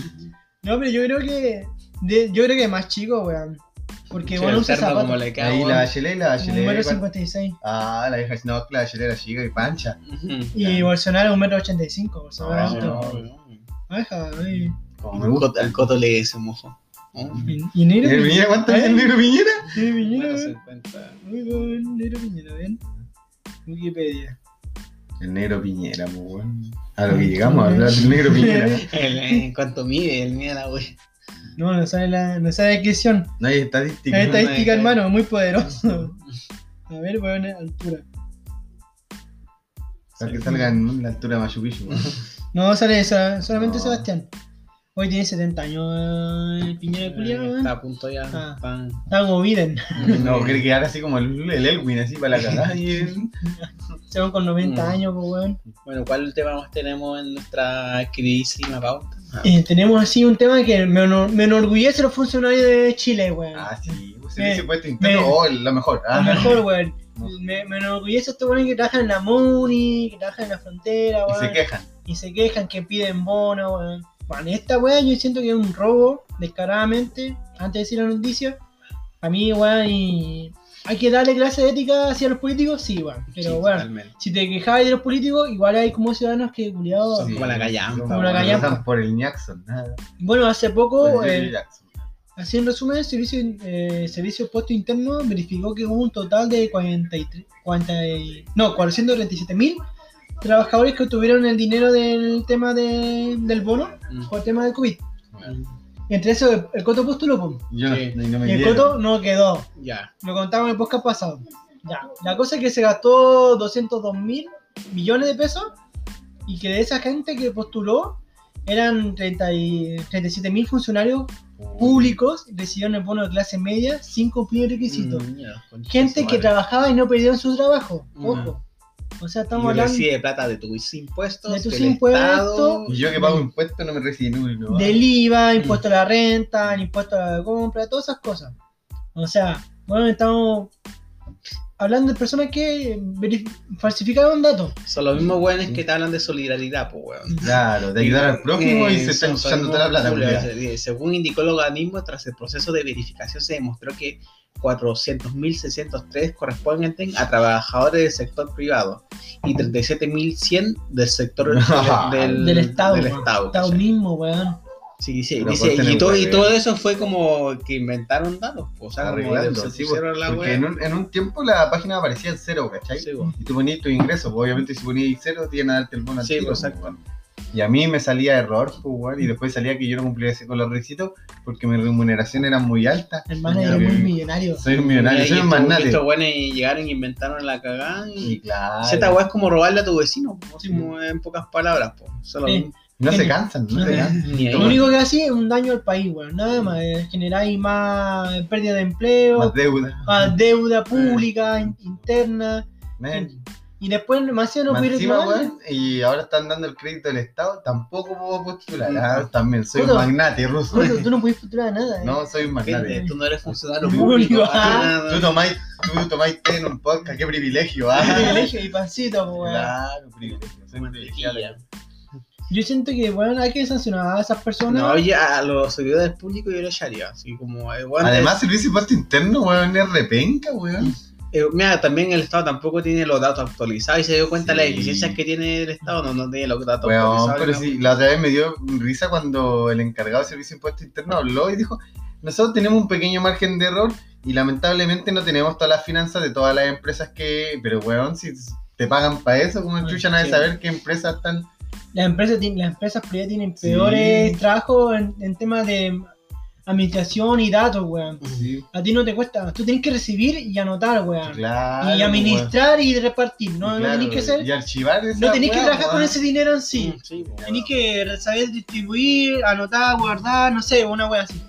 Speaker 2: No, pero yo creo que de- yo creo que es más chico, weón. Porque bueno usa zapatos.
Speaker 4: como le cae,
Speaker 3: Ahí la Bachelet, la
Speaker 2: Un
Speaker 3: Bachelet.
Speaker 2: metro
Speaker 3: ¿cuál?
Speaker 2: cincuenta y seis.
Speaker 3: Ah, la vieja no, la Bachelet era chica y pancha.
Speaker 2: Y Bolsonaro un metro ochenta y cinco. Bolsonaro
Speaker 3: Ah,
Speaker 2: alto.
Speaker 4: No, no.
Speaker 2: Ajá, ay.
Speaker 3: Como me
Speaker 4: El
Speaker 3: gusta.
Speaker 4: coto- El coto le se mojó. Oh,
Speaker 2: Y, y negro
Speaker 3: ¿El Piñera cuánto es
Speaker 2: ¿Eh?
Speaker 3: el negro Piñera?
Speaker 2: Sí, Piñera.
Speaker 4: 50.
Speaker 2: Muy buen negro Piñera, ven. Wikipedia.
Speaker 3: El negro Piñera, muy bueno. A lo que llegamos a hablar del negro Piñera.
Speaker 4: El, eh, ¿Cuánto mide? El mide la wey.
Speaker 2: No, no sabe la, no sabe descripción.
Speaker 3: No hay estadística. ¿no?
Speaker 2: estadística,
Speaker 4: hay-
Speaker 2: hermano, muy poderoso. A ver, voy a poner altura.
Speaker 3: Para que salga en la altura de Machu Picchu. ¿no?
Speaker 2: No, sale esa, solamente
Speaker 3: No.
Speaker 2: Sebastián. Hoy tiene 70 años eh, el Piñera culiado,
Speaker 4: Está
Speaker 2: weón.
Speaker 4: a punto ya.
Speaker 2: Ah.
Speaker 4: pan.
Speaker 2: Está como Biden.
Speaker 3: No, quiere quedar así como el, el Elwin, así para la cagada. Y el...
Speaker 2: Se van con 90
Speaker 4: Mm.
Speaker 2: años, pues, weón.
Speaker 4: Bueno, ¿cuál tema más tenemos en nuestra queridísima pauta? Ah,
Speaker 2: Eh, tenemos así un tema que me, honor- me enorgullece los funcionarios de Chile, weón.
Speaker 3: Ah, sí. pues, Servicio puesto interno.
Speaker 2: me-
Speaker 3: Oh, lo mejor.
Speaker 2: Lo
Speaker 3: Ah,
Speaker 2: mejor, weón.
Speaker 3: No.
Speaker 2: Me, me enorgullece estos weones que trabajan en la MUNI, que trabajan en la frontera,
Speaker 3: Y
Speaker 2: weón.
Speaker 3: se quejan.
Speaker 2: y se quejan que piden bono, weón. Bueno, esta weá yo siento que es un robo descaradamente antes de decir la noticia, a mí, weón, y hay que darle clase de ética hacia los políticos, sí, weón. Pero,
Speaker 4: Sí,
Speaker 2: bueno,
Speaker 4: totalmente.
Speaker 2: si te quejabas de los políticos, igual hay como ciudadanos que, culiados.
Speaker 4: Son como la callampa,
Speaker 3: Como
Speaker 2: la callampa.
Speaker 3: por el Jackson, nada.
Speaker 2: Bueno, hace poco,
Speaker 3: el
Speaker 2: eh, así en resumen, el servicio, eh, servicio puesto interno verificó que hubo un total de 43, 40 y- no, 437 mil trabajadores que obtuvieron el dinero del tema de- del bono
Speaker 4: Mm.
Speaker 2: por el tema del COVID. Entre eso, el, Coto postuló, po.
Speaker 3: Yo no-
Speaker 4: Sí.
Speaker 3: y no me
Speaker 2: y el
Speaker 3: dieron.
Speaker 2: Coto no quedó.
Speaker 4: Ya.
Speaker 2: Lo contamos en el podcast pasado. Ya. La cosa es que se gastó 202 mil millones de pesos y que de esa gente que postuló eran 30 y 37 mil funcionarios públicos recibieron el bono de clase media sin cumplir requisitos.
Speaker 4: Mm,
Speaker 2: Gente que trabajaba y no perdieron su trabajo.
Speaker 4: Mm.
Speaker 2: Ojo. O sea,
Speaker 4: Y
Speaker 2: estamos hablando
Speaker 4: recibe plata de tus impuestos,
Speaker 2: De tus impuestos.
Speaker 4: Estado.
Speaker 3: Y yo que pago impuestos no me recibí ni uno.
Speaker 2: del IVA, impuesto a la renta, el impuesto a la compra, todas esas cosas. O sea, bueno, estamos hablando de personas que falsificaron datos.
Speaker 4: Son los mismos weones que te hablan de solidaridad, pues weón.
Speaker 3: Claro, de ayudar al prójimo y se están echando toda la plata.
Speaker 4: Eh, Según indicó el organismo, tras el proceso de verificación se demostró que 400.603 corresponden a trabajadores del sector privado y 37.100 del sector del,
Speaker 2: Del Estado.
Speaker 4: Del. Estado,
Speaker 2: Estado mismo, weón.
Speaker 4: Sí, sí,
Speaker 3: Pero
Speaker 4: dice, y, todo, y todo eso fue como que inventaron datos, pues, o sea,
Speaker 3: Arreglando,
Speaker 4: se
Speaker 3: sí,
Speaker 4: pusieron la
Speaker 3: porque en un, en un tiempo la página aparecía en cero, ¿cachai?
Speaker 4: Sí, pues.
Speaker 3: Y tú ponías tu ingreso, pues, obviamente si ponías cero, te iban a darte el bono al
Speaker 4: Sí,
Speaker 3: tiro,
Speaker 4: pues,
Speaker 3: pues,
Speaker 4: exacto.
Speaker 3: Y a mí me salía error, pues, y después salía que yo no cumplía ese con los requisitos porque mi remuneración era muy alta.
Speaker 2: Hermano, eres muy millonario.
Speaker 3: Soy un millonario,
Speaker 4: Y
Speaker 3: soy un magnate.
Speaker 4: Estos buenos llegaron y inventaron la cagada
Speaker 3: Y
Speaker 4: y...
Speaker 3: claro.
Speaker 4: Esta weá es como robarle a tu vecino, pues, como en pocas palabras, pues. Solo
Speaker 2: Sí.
Speaker 3: No se
Speaker 2: Sí.
Speaker 3: cansan, no se
Speaker 4: Ni
Speaker 3: cansan.
Speaker 4: ahí.
Speaker 2: Lo único que hacía es un daño al país, weón. Nada más. eh, Generáis más pérdida de empleo,
Speaker 3: Más
Speaker 2: más,
Speaker 3: deuda.
Speaker 2: deuda pública, in- interna.
Speaker 3: Men,
Speaker 2: Y después, más no
Speaker 3: weón, y ahora están dando el crédito del Estado, tampoco puedo postular.
Speaker 4: Mm.
Speaker 3: Ah, también soy un magnate ruso.
Speaker 2: Bueno, tú no puedes postular a nada. eh.
Speaker 3: No, soy un magnate.
Speaker 4: Gente, tú no eres funcionario
Speaker 2: Público,
Speaker 4: público.
Speaker 2: ah.
Speaker 3: Tú tomáis, tú tomáis té en un podcast, qué privilegio, ah.
Speaker 2: Privilegio y pancito, weón.
Speaker 3: Claro, privilegio. Soy privilegiado.
Speaker 2: Yo siento que, bueno, hay que sancionar a esas personas.
Speaker 4: No, oye, a los servidores públicos yo lo echaría. Así como, eh, bueno,
Speaker 3: Además, servicio de impuesto interno, weón, es repenca, weón.
Speaker 4: eh, mira, también el Estado tampoco tiene los datos actualizados y se dio cuenta de las
Speaker 3: Sí.
Speaker 4: deficiencias que tiene el Estado, no, no tiene los datos
Speaker 3: Weón,
Speaker 4: actualizados.
Speaker 3: pero sí, la otra vez me dio risa cuando el encargado de servicio de impuesto interno habló y dijo, nosotros tenemos un pequeño margen de error y lamentablemente no tenemos todas las finanzas de todas las empresas que... Pero, weón, si te pagan para eso, como
Speaker 2: Sí.
Speaker 3: chucha, nadie saber qué empresas están...
Speaker 2: Las empresas, tienen- las empresas privadas tienen
Speaker 3: Sí.
Speaker 2: peores trabajos en, en temas de administración y datos, weón.
Speaker 3: Sí,
Speaker 2: A ti no te cuesta. Tú tienes que recibir y anotar, weón.
Speaker 3: claro.
Speaker 2: y administrar y repartir. No,
Speaker 3: weón.
Speaker 2: no tenés que ser.
Speaker 3: Y archivar esa
Speaker 2: No tenés que trabajar con
Speaker 3: weón.
Speaker 2: ese dinero en sí.
Speaker 4: Mm, sí, pues,
Speaker 2: Tenés que saber distribuir, anotar, guardar, no sé, una wea así.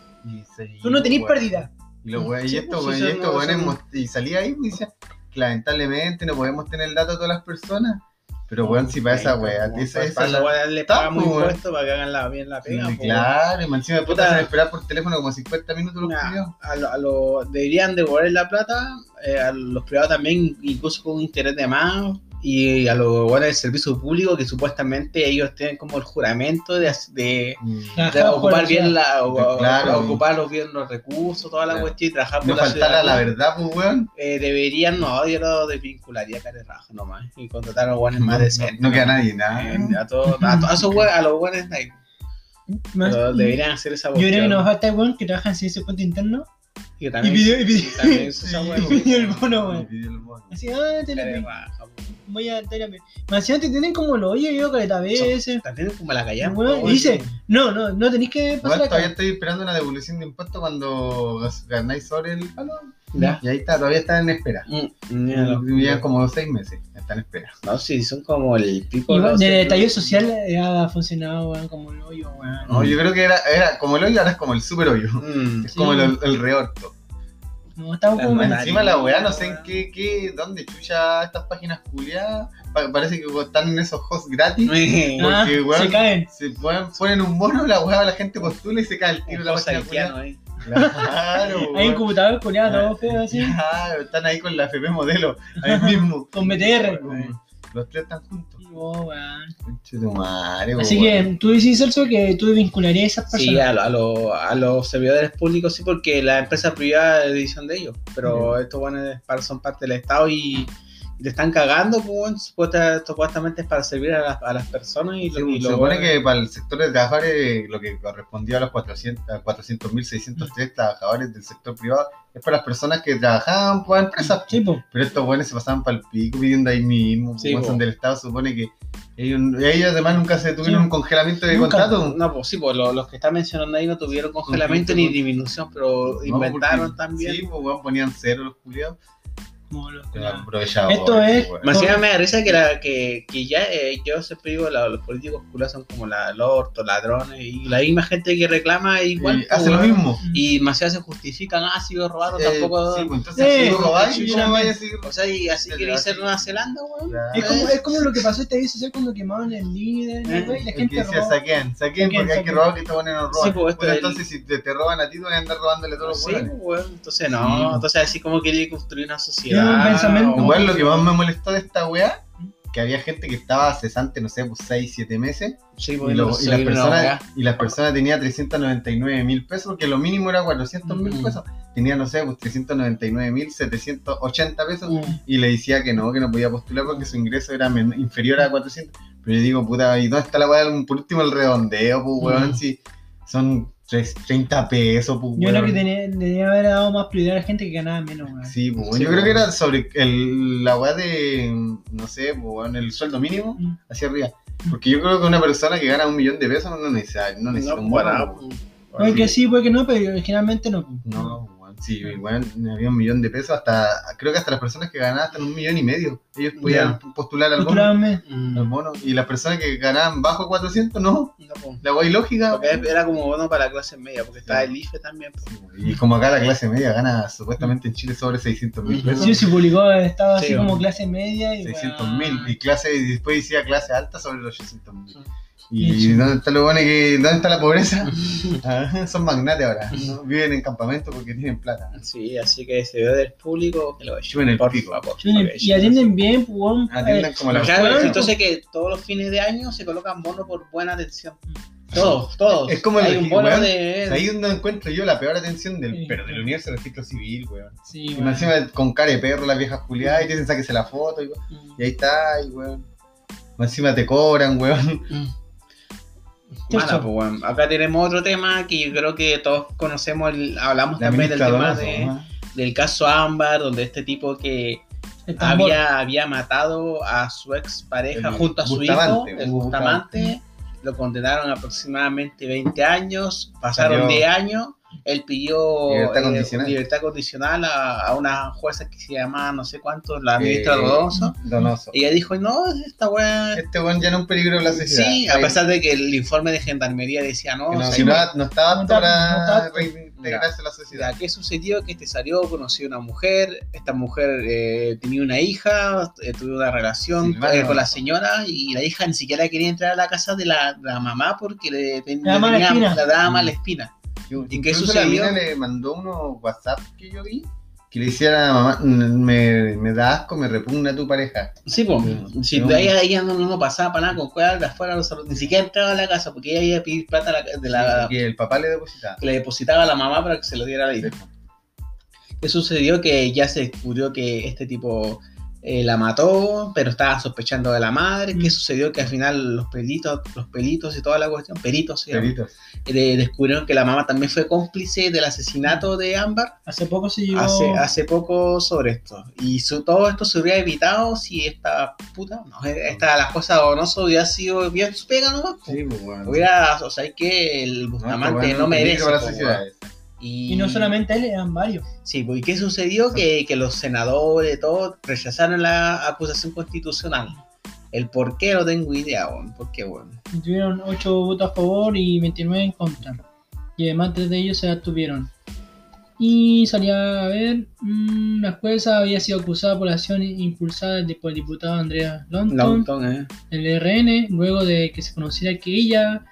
Speaker 3: Sí,
Speaker 2: Tú no tenés
Speaker 3: weón.
Speaker 2: pérdida.
Speaker 3: Y los weones,
Speaker 4: Sí,
Speaker 3: y esto,
Speaker 4: pues,
Speaker 3: weón, y
Speaker 4: son-
Speaker 3: mos- y salía ahí y decía que lamentablemente no podemos tener el dato de todas las personas. Pero weón, si para esa wea,
Speaker 4: Como,
Speaker 3: esa
Speaker 4: pues,
Speaker 3: esa
Speaker 4: para esa wea le pagamos
Speaker 3: pues,
Speaker 4: impuestos para que hagan la, bien la pega.
Speaker 3: Sí,
Speaker 4: pues,
Speaker 3: claro, y encima te
Speaker 4: Puta.
Speaker 3: hacen esperar por teléfono como 50 minutos los culiados.
Speaker 4: a lo, a lo- deberían devolver la plata eh, a los privados también, incluso con un interés de más, y a los bueno, del servicio público, que supuestamente ellos tienen como el juramento de, de,
Speaker 2: por
Speaker 4: ocupar bien la, o-
Speaker 3: Claro.
Speaker 4: ocupar los bien los recursos, toda la
Speaker 3: Claro.
Speaker 4: cuestión y trabajar por
Speaker 3: No
Speaker 4: la ciudad.
Speaker 3: la verdad, pues weón.
Speaker 4: Eh, deberían, no, yo lo desvincularía cara de raja nomás y contratar a los buenos más
Speaker 3: No,
Speaker 4: decentes.
Speaker 3: no queda nadie, nada.
Speaker 4: Eh, a, todos- a, esos los buenos nadie.
Speaker 2: Más-
Speaker 4: deberían hacer esa
Speaker 2: Yo creo que nos falta el weón que trabaja en servicio cuenta interno
Speaker 4: Y
Speaker 2: y
Speaker 4: también,
Speaker 2: pidió, y pidió,
Speaker 4: y también wea,
Speaker 2: y pidió el bono,
Speaker 3: Y
Speaker 2: weón.
Speaker 3: pidió el bono.
Speaker 2: Así, ah, te
Speaker 4: raja, po.
Speaker 2: voy a te la Más te tienen como lo oye yo caleta veces.
Speaker 4: También como la callan.
Speaker 2: Weón, y dice, no, no, no tenéis que pasar
Speaker 3: Igual todavía estoy esperando una devolución de impuestos cuando ganáis sobre el palo.
Speaker 4: Ya.
Speaker 3: Y ahí está, todavía está en espera.
Speaker 4: Mm, ya no.
Speaker 3: Ya como seis meses, está en espera.
Speaker 4: No, sí, son como el pico. Los-
Speaker 2: de estallido social ha funcionado, weón, como el hoyo, weón.
Speaker 3: No, yo creo que era, era como el hoyo, ahora es como el super hoyo.
Speaker 4: Mm,
Speaker 3: Es
Speaker 2: Sí.
Speaker 3: como el, el reorto.
Speaker 2: No, estamos como
Speaker 3: Encima la weá, no sé en qué, qué, dónde chucha estas páginas culiadas. Pa- parece que están en esos hosts gratis.
Speaker 2: Ah,
Speaker 3: porque, weón,
Speaker 2: se caen.
Speaker 3: Se ponen, ponen un mono, la weá, la gente postula y se cae el tiro
Speaker 4: Un
Speaker 3: la página culiada.
Speaker 4: eh.
Speaker 3: Claro,
Speaker 2: Hay un
Speaker 3: weón.
Speaker 2: computador culiado, todo feo así.
Speaker 3: Claro, están ahí con la FP modelo, ahí mismo.
Speaker 2: Con BTR.
Speaker 3: Los tres están juntos.
Speaker 2: Oh,
Speaker 3: madre,
Speaker 2: Así
Speaker 3: weón.
Speaker 2: que tú dices, Celso, que tú vincularías a esas
Speaker 4: Sí,
Speaker 2: personas.
Speaker 4: a, lo- a, lo- a los servidores públicos sí, porque la empresa privada es decisión de ellos. Pero estos buenos son parte del Estado y, te están cagando, pues, supuestamente es para servir a las, a las personas y,
Speaker 3: Sí,
Speaker 4: y
Speaker 3: se
Speaker 4: lo-
Speaker 3: supone que para el sector de trabajadores lo que correspondía a los 400 a 400.603 trabajadores del sector privado es para las personas que trabajaban para empresas.
Speaker 2: Sí, pues.
Speaker 3: Pero estos buenos se pasaban para el pico pidiendo ahí mismo.
Speaker 4: Sí,
Speaker 3: son del Estado, se supone que ellos, ellos además nunca se tuvieron un congelamiento de
Speaker 2: Nunca.
Speaker 3: contrato.
Speaker 4: No, pues sí, pues lo- los que están mencionando ahí no tuvieron congelamiento ni disminución, pero
Speaker 3: No,
Speaker 4: inventaron
Speaker 3: porque-
Speaker 4: también.
Speaker 3: Sí, pues ponían cero los culiados.
Speaker 2: Esto es-
Speaker 4: Más
Speaker 2: No.
Speaker 4: encima me da risa que, la, que, que ya eh, yo siempre digo la- los políticos culas son como la, el orto, ladrones y la misma gente que reclama igual
Speaker 3: Y hace
Speaker 4: pues,
Speaker 3: lo mismo.
Speaker 4: y demasiado se justifican ah si yo robaron
Speaker 3: Eh,
Speaker 4: tampoco
Speaker 3: sí, pues entonces
Speaker 2: Eh,
Speaker 3: si
Speaker 2: sí,
Speaker 3: ¿cómo
Speaker 2: sí,
Speaker 3: vayas a seguir?
Speaker 4: o sea y así
Speaker 3: Sí, así-
Speaker 4: ser Nueva Zelanda weón
Speaker 2: Es como, es como lo que pasó este vez cuando quemaban el líder,
Speaker 4: Eh,
Speaker 2: güey, la gente
Speaker 3: decía
Speaker 2: robó.
Speaker 3: saquen, saquen
Speaker 2: Saquen,
Speaker 3: porque hay que robar que te ponen a robar.
Speaker 4: Sí, pues,
Speaker 3: Pues entonces si te, te roban a ti, tú vas a andar robándole todos los
Speaker 4: Sí,
Speaker 3: hueones.
Speaker 4: pues, weón. entonces no,
Speaker 3: Sí.
Speaker 4: entonces así como quería construir una sociedad.
Speaker 2: Un pensamiento-
Speaker 4: o-
Speaker 3: Igual lo que más me molestó de esta weá, que había gente que estaba cesante, no sé, pues 6, 7 meses,
Speaker 4: Sí,
Speaker 3: y,
Speaker 4: pues,
Speaker 3: lo- y las
Speaker 4: una
Speaker 3: personas, y las personas tenían 399 mil pesos, porque lo mínimo era 400 mil
Speaker 4: Mm.
Speaker 3: pesos. Tenía, no sé, pues 399 mil 780 pesos,
Speaker 2: Mm.
Speaker 3: y le decía que no, que no podía postular porque su ingreso era inferior a 400. Pero yo digo, puta, ¿y dónde está la weá? Por último, el redondeo, pues, weón,
Speaker 2: Mm.
Speaker 3: si son 30 pesos, pues,
Speaker 2: Yo creo
Speaker 3: weón.
Speaker 2: que tenía, debería haber dado más prioridad a la gente que ganaba menos, güey.
Speaker 3: Sí, pues,
Speaker 4: Sí,
Speaker 3: yo creo que era sobre el, la weá de, no sé, pues, weón, el sueldo mínimo
Speaker 2: Mm.
Speaker 3: hacia arriba. Porque yo creo que una persona que gana un millón de pesos no necesita, no necesita
Speaker 4: No,
Speaker 3: un bono,
Speaker 4: para-
Speaker 3: pues.
Speaker 2: Puede que sí, puede que no, pero generalmente no. pues.
Speaker 3: No, weón, sí, weón, había un millón de pesos hasta, creo que hasta las personas que ganaban hasta un millón y medio, ellos podían postular al bono,
Speaker 4: Mm,
Speaker 3: al bono, y las personas que ganaban bajo 400, no,
Speaker 4: no, pues.
Speaker 3: la ilógica.
Speaker 4: Porque era como bueno para la clase media, porque estaba el IFE también. pues.
Speaker 3: Y como acá la clase media gana supuestamente en Chile sobre 600 mil pesos.
Speaker 2: Sí, se publicó, estaba
Speaker 4: Sí,
Speaker 2: así como
Speaker 4: bueno.
Speaker 2: clase media y
Speaker 3: 600
Speaker 2: weón.
Speaker 3: mil y clase y después decía clase alta sobre los 800 mil
Speaker 4: Sí.
Speaker 3: Y dónde está lo bueno que dónde está la pobreza Ah, son magnates ahora ¿no? viven en campamentos porque tienen plata
Speaker 4: Sí, así que se ve del público que lo
Speaker 3: Chupen el
Speaker 4: por
Speaker 3: pico.
Speaker 4: favor.
Speaker 2: Y atienden bien, pues, weón.
Speaker 3: atiendan como la
Speaker 4: Claro, entonces que todos los fines de año se colocan bonos por buena atención. Todos, todos.
Speaker 3: Es como el
Speaker 4: Hay un bono
Speaker 3: weón,
Speaker 4: de.
Speaker 3: ahí es donde encuentro yo la peor atención del
Speaker 2: Sí.
Speaker 3: pero del universo del registro civil weón
Speaker 2: Sí,
Speaker 3: y
Speaker 2: weón.
Speaker 3: encima con cara de perro las viejas juliadas y te dicen sáquese la foto y, y ahí está y weón encima te cobran weón
Speaker 4: Mm. Mala, pues, bueno. Acá tenemos otro tema que yo creo que todos conocemos, el- hablamos
Speaker 3: la
Speaker 4: también del tema de- del caso Ámbar, donde este tipo que había, había matado a su ex pareja junto a su hijo, el
Speaker 3: Hugo
Speaker 4: Bustamante, lo condenaron a aproximadamente 20 años, pasaron
Speaker 3: Salió-
Speaker 4: 10 años, él pidió
Speaker 3: Libertad
Speaker 4: eh,
Speaker 3: condicional.
Speaker 4: libertad condicional a, a una jueza que se llama no sé cuánto, la ministra
Speaker 3: Eh,
Speaker 4: Donoso,
Speaker 3: Donoso.
Speaker 4: y ella dijo, no, esta weá...
Speaker 3: Este weón ya no es un peligro de la sociedad.
Speaker 4: Sí, a pesar de que el informe de gendarmería decía, no,
Speaker 3: no, que no, no estaba apto para
Speaker 2: no está apto.
Speaker 3: reintegrarse a la
Speaker 4: Ya,
Speaker 3: sociedad.
Speaker 4: ¿qué sucedió? Que este salió, conoció a una mujer, esta mujer eh, tenía una hija, eh, tuvo una relación eh, con la señora y la hija ni siquiera quería entrar a la casa de la, la mamá porque le, ten-
Speaker 2: Le
Speaker 4: tenía-
Speaker 2: espina.
Speaker 4: le daba mala espina.
Speaker 3: ¿Y
Speaker 4: qué sucedió?
Speaker 3: La mina le mandó unos WhatsApp que yo vi que le hiciera mamá, me, me da asco, me repugna tu pareja.
Speaker 4: Sí, pues, si
Speaker 3: no.
Speaker 4: de ahí a ella no, no pasaba para nada con cuerdas de afuera, los- ni siquiera entraba a la casa porque ella iba a pedir plata a la- de la,
Speaker 3: que el papá le depositaba.
Speaker 4: que le depositaba a la mamá para que se lo diera a la hija. ¿Qué sucedió? Que ya se descubrió que este tipo eh, la mató, pero estaba sospechando de la madre. ¿Qué
Speaker 2: Mm.
Speaker 4: sucedió? Que al final los pelitos, los pelitos y toda la cuestión, peritos,
Speaker 3: Peritos.
Speaker 4: eh, descubrieron que la mamá también fue cómplice del asesinato de Ámbar
Speaker 2: Hace poco se llegó.
Speaker 4: hace, hace poco sobre esto. Y su- todo esto se hubiera evitado si esta puta, no, esta la cosa Donoso hubiera sido bien su pega nomás.
Speaker 3: Sí, pues bueno.
Speaker 4: Hubiera, o sea, que el
Speaker 3: No,
Speaker 4: Bustamante no,
Speaker 3: weón es un
Speaker 4: merece. Y,
Speaker 2: Y no solamente él, eran varios.
Speaker 4: Sí, pues, ¿y qué sucedió? Que, que los senadores, todos, rechazaron la acusación constitucional. El por qué no tengo idea, weón. ¿Por qué, weón?
Speaker 2: Tuvieron 8 votos a favor y 29 en contra. Y además tres de ellos se abstuvieron. Y salía a ver, mm, la jueza había sido acusada por la acción impulsada por el diputado Andrea Longton,
Speaker 4: Longton, eh.
Speaker 2: el RN, luego de que se conociera que ella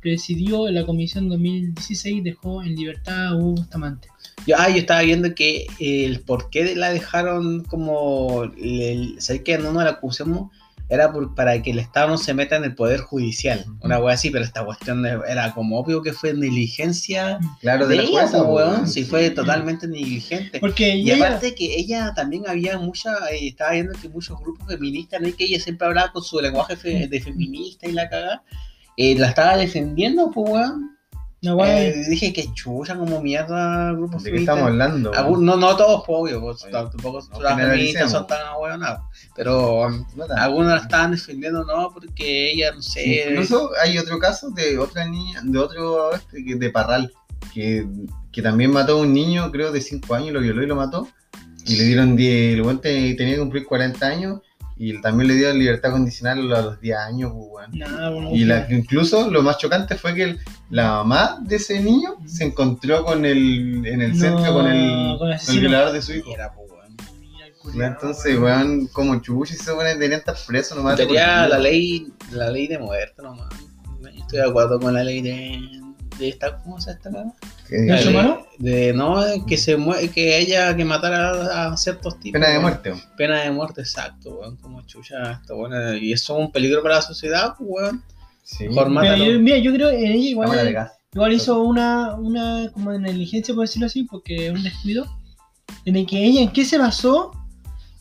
Speaker 2: presidió la comisión 2016 dejó en libertad a Hugo Bustamante.
Speaker 4: Yo, ah, yo estaba viendo que el por qué la dejaron como. El, ¿Sabes qué? No nos la acusamos. era por- para que el Estado no se meta en el poder judicial. Una wea así, pero esta cuestión de- era como obvio que fue negligencia
Speaker 3: Claro, de
Speaker 4: de
Speaker 3: la
Speaker 4: ella,
Speaker 3: jueza,
Speaker 4: weón.
Speaker 3: weón.
Speaker 4: Sí, fue totalmente negligente.
Speaker 2: Porque
Speaker 4: Y
Speaker 2: ella,
Speaker 4: aparte que ella también había mucha, eh, estaba viendo que muchos grupos feministas, ¿no? Y que ella siempre hablaba con su lenguaje fe- de feminista y la cagada, eh, la estaba defendiendo, pues weón.
Speaker 2: la weá-
Speaker 4: Eh, dije que chucha como mierda grupos
Speaker 3: ¿De qué estamos hablando?
Speaker 4: No, no todos, pues, obvio, pues,
Speaker 3: Oye,
Speaker 4: tampoco
Speaker 3: no
Speaker 4: las feministas son tan ahueonadas, pero um,
Speaker 3: No tanto.
Speaker 4: algunos la estaban defendiendo, no, porque ella, no sé,
Speaker 3: Incluso hay otro caso de otra niña, de otro este, de Parral, que, que también mató a un niño, creo, de 5 años, lo violó y lo mató. Y le dieron 10, el weón te- tenía que cumplir 40 años y también le dieron libertad condicional a los 10 años, pues, weón.
Speaker 2: Nah, bueno,
Speaker 3: Y la, incluso lo más chocante fue que el- la mamá de ese niño se encontró con el, en el
Speaker 2: No,
Speaker 3: centro con el,
Speaker 2: con el
Speaker 3: violador de su hijo.
Speaker 4: era, pues,
Speaker 2: mira
Speaker 3: Entonces, weón, como chuchi se que deberían estar presos nomás.
Speaker 4: Sería la ley, la ley de muerte nomás. Estoy de acuerdo con la ley de, de esta, ¿cómo se llama?
Speaker 3: que-
Speaker 2: ¿De?
Speaker 4: De no, que se que ella que matara a ciertos tipos.
Speaker 3: Pena de muerte. weón.
Speaker 4: Pena de muerte, exacto, weón. Como chucha, esto, bueno, y eso es un peligro para la sociedad, pues, weón.
Speaker 3: Sí.
Speaker 4: Mejor mátalo.
Speaker 2: yo, mira, yo creo que en ella igual,
Speaker 3: de
Speaker 2: igual hizo una, una como negligencia, por decirlo así, porque un descuido, en el que ella, ¿en qué se basó?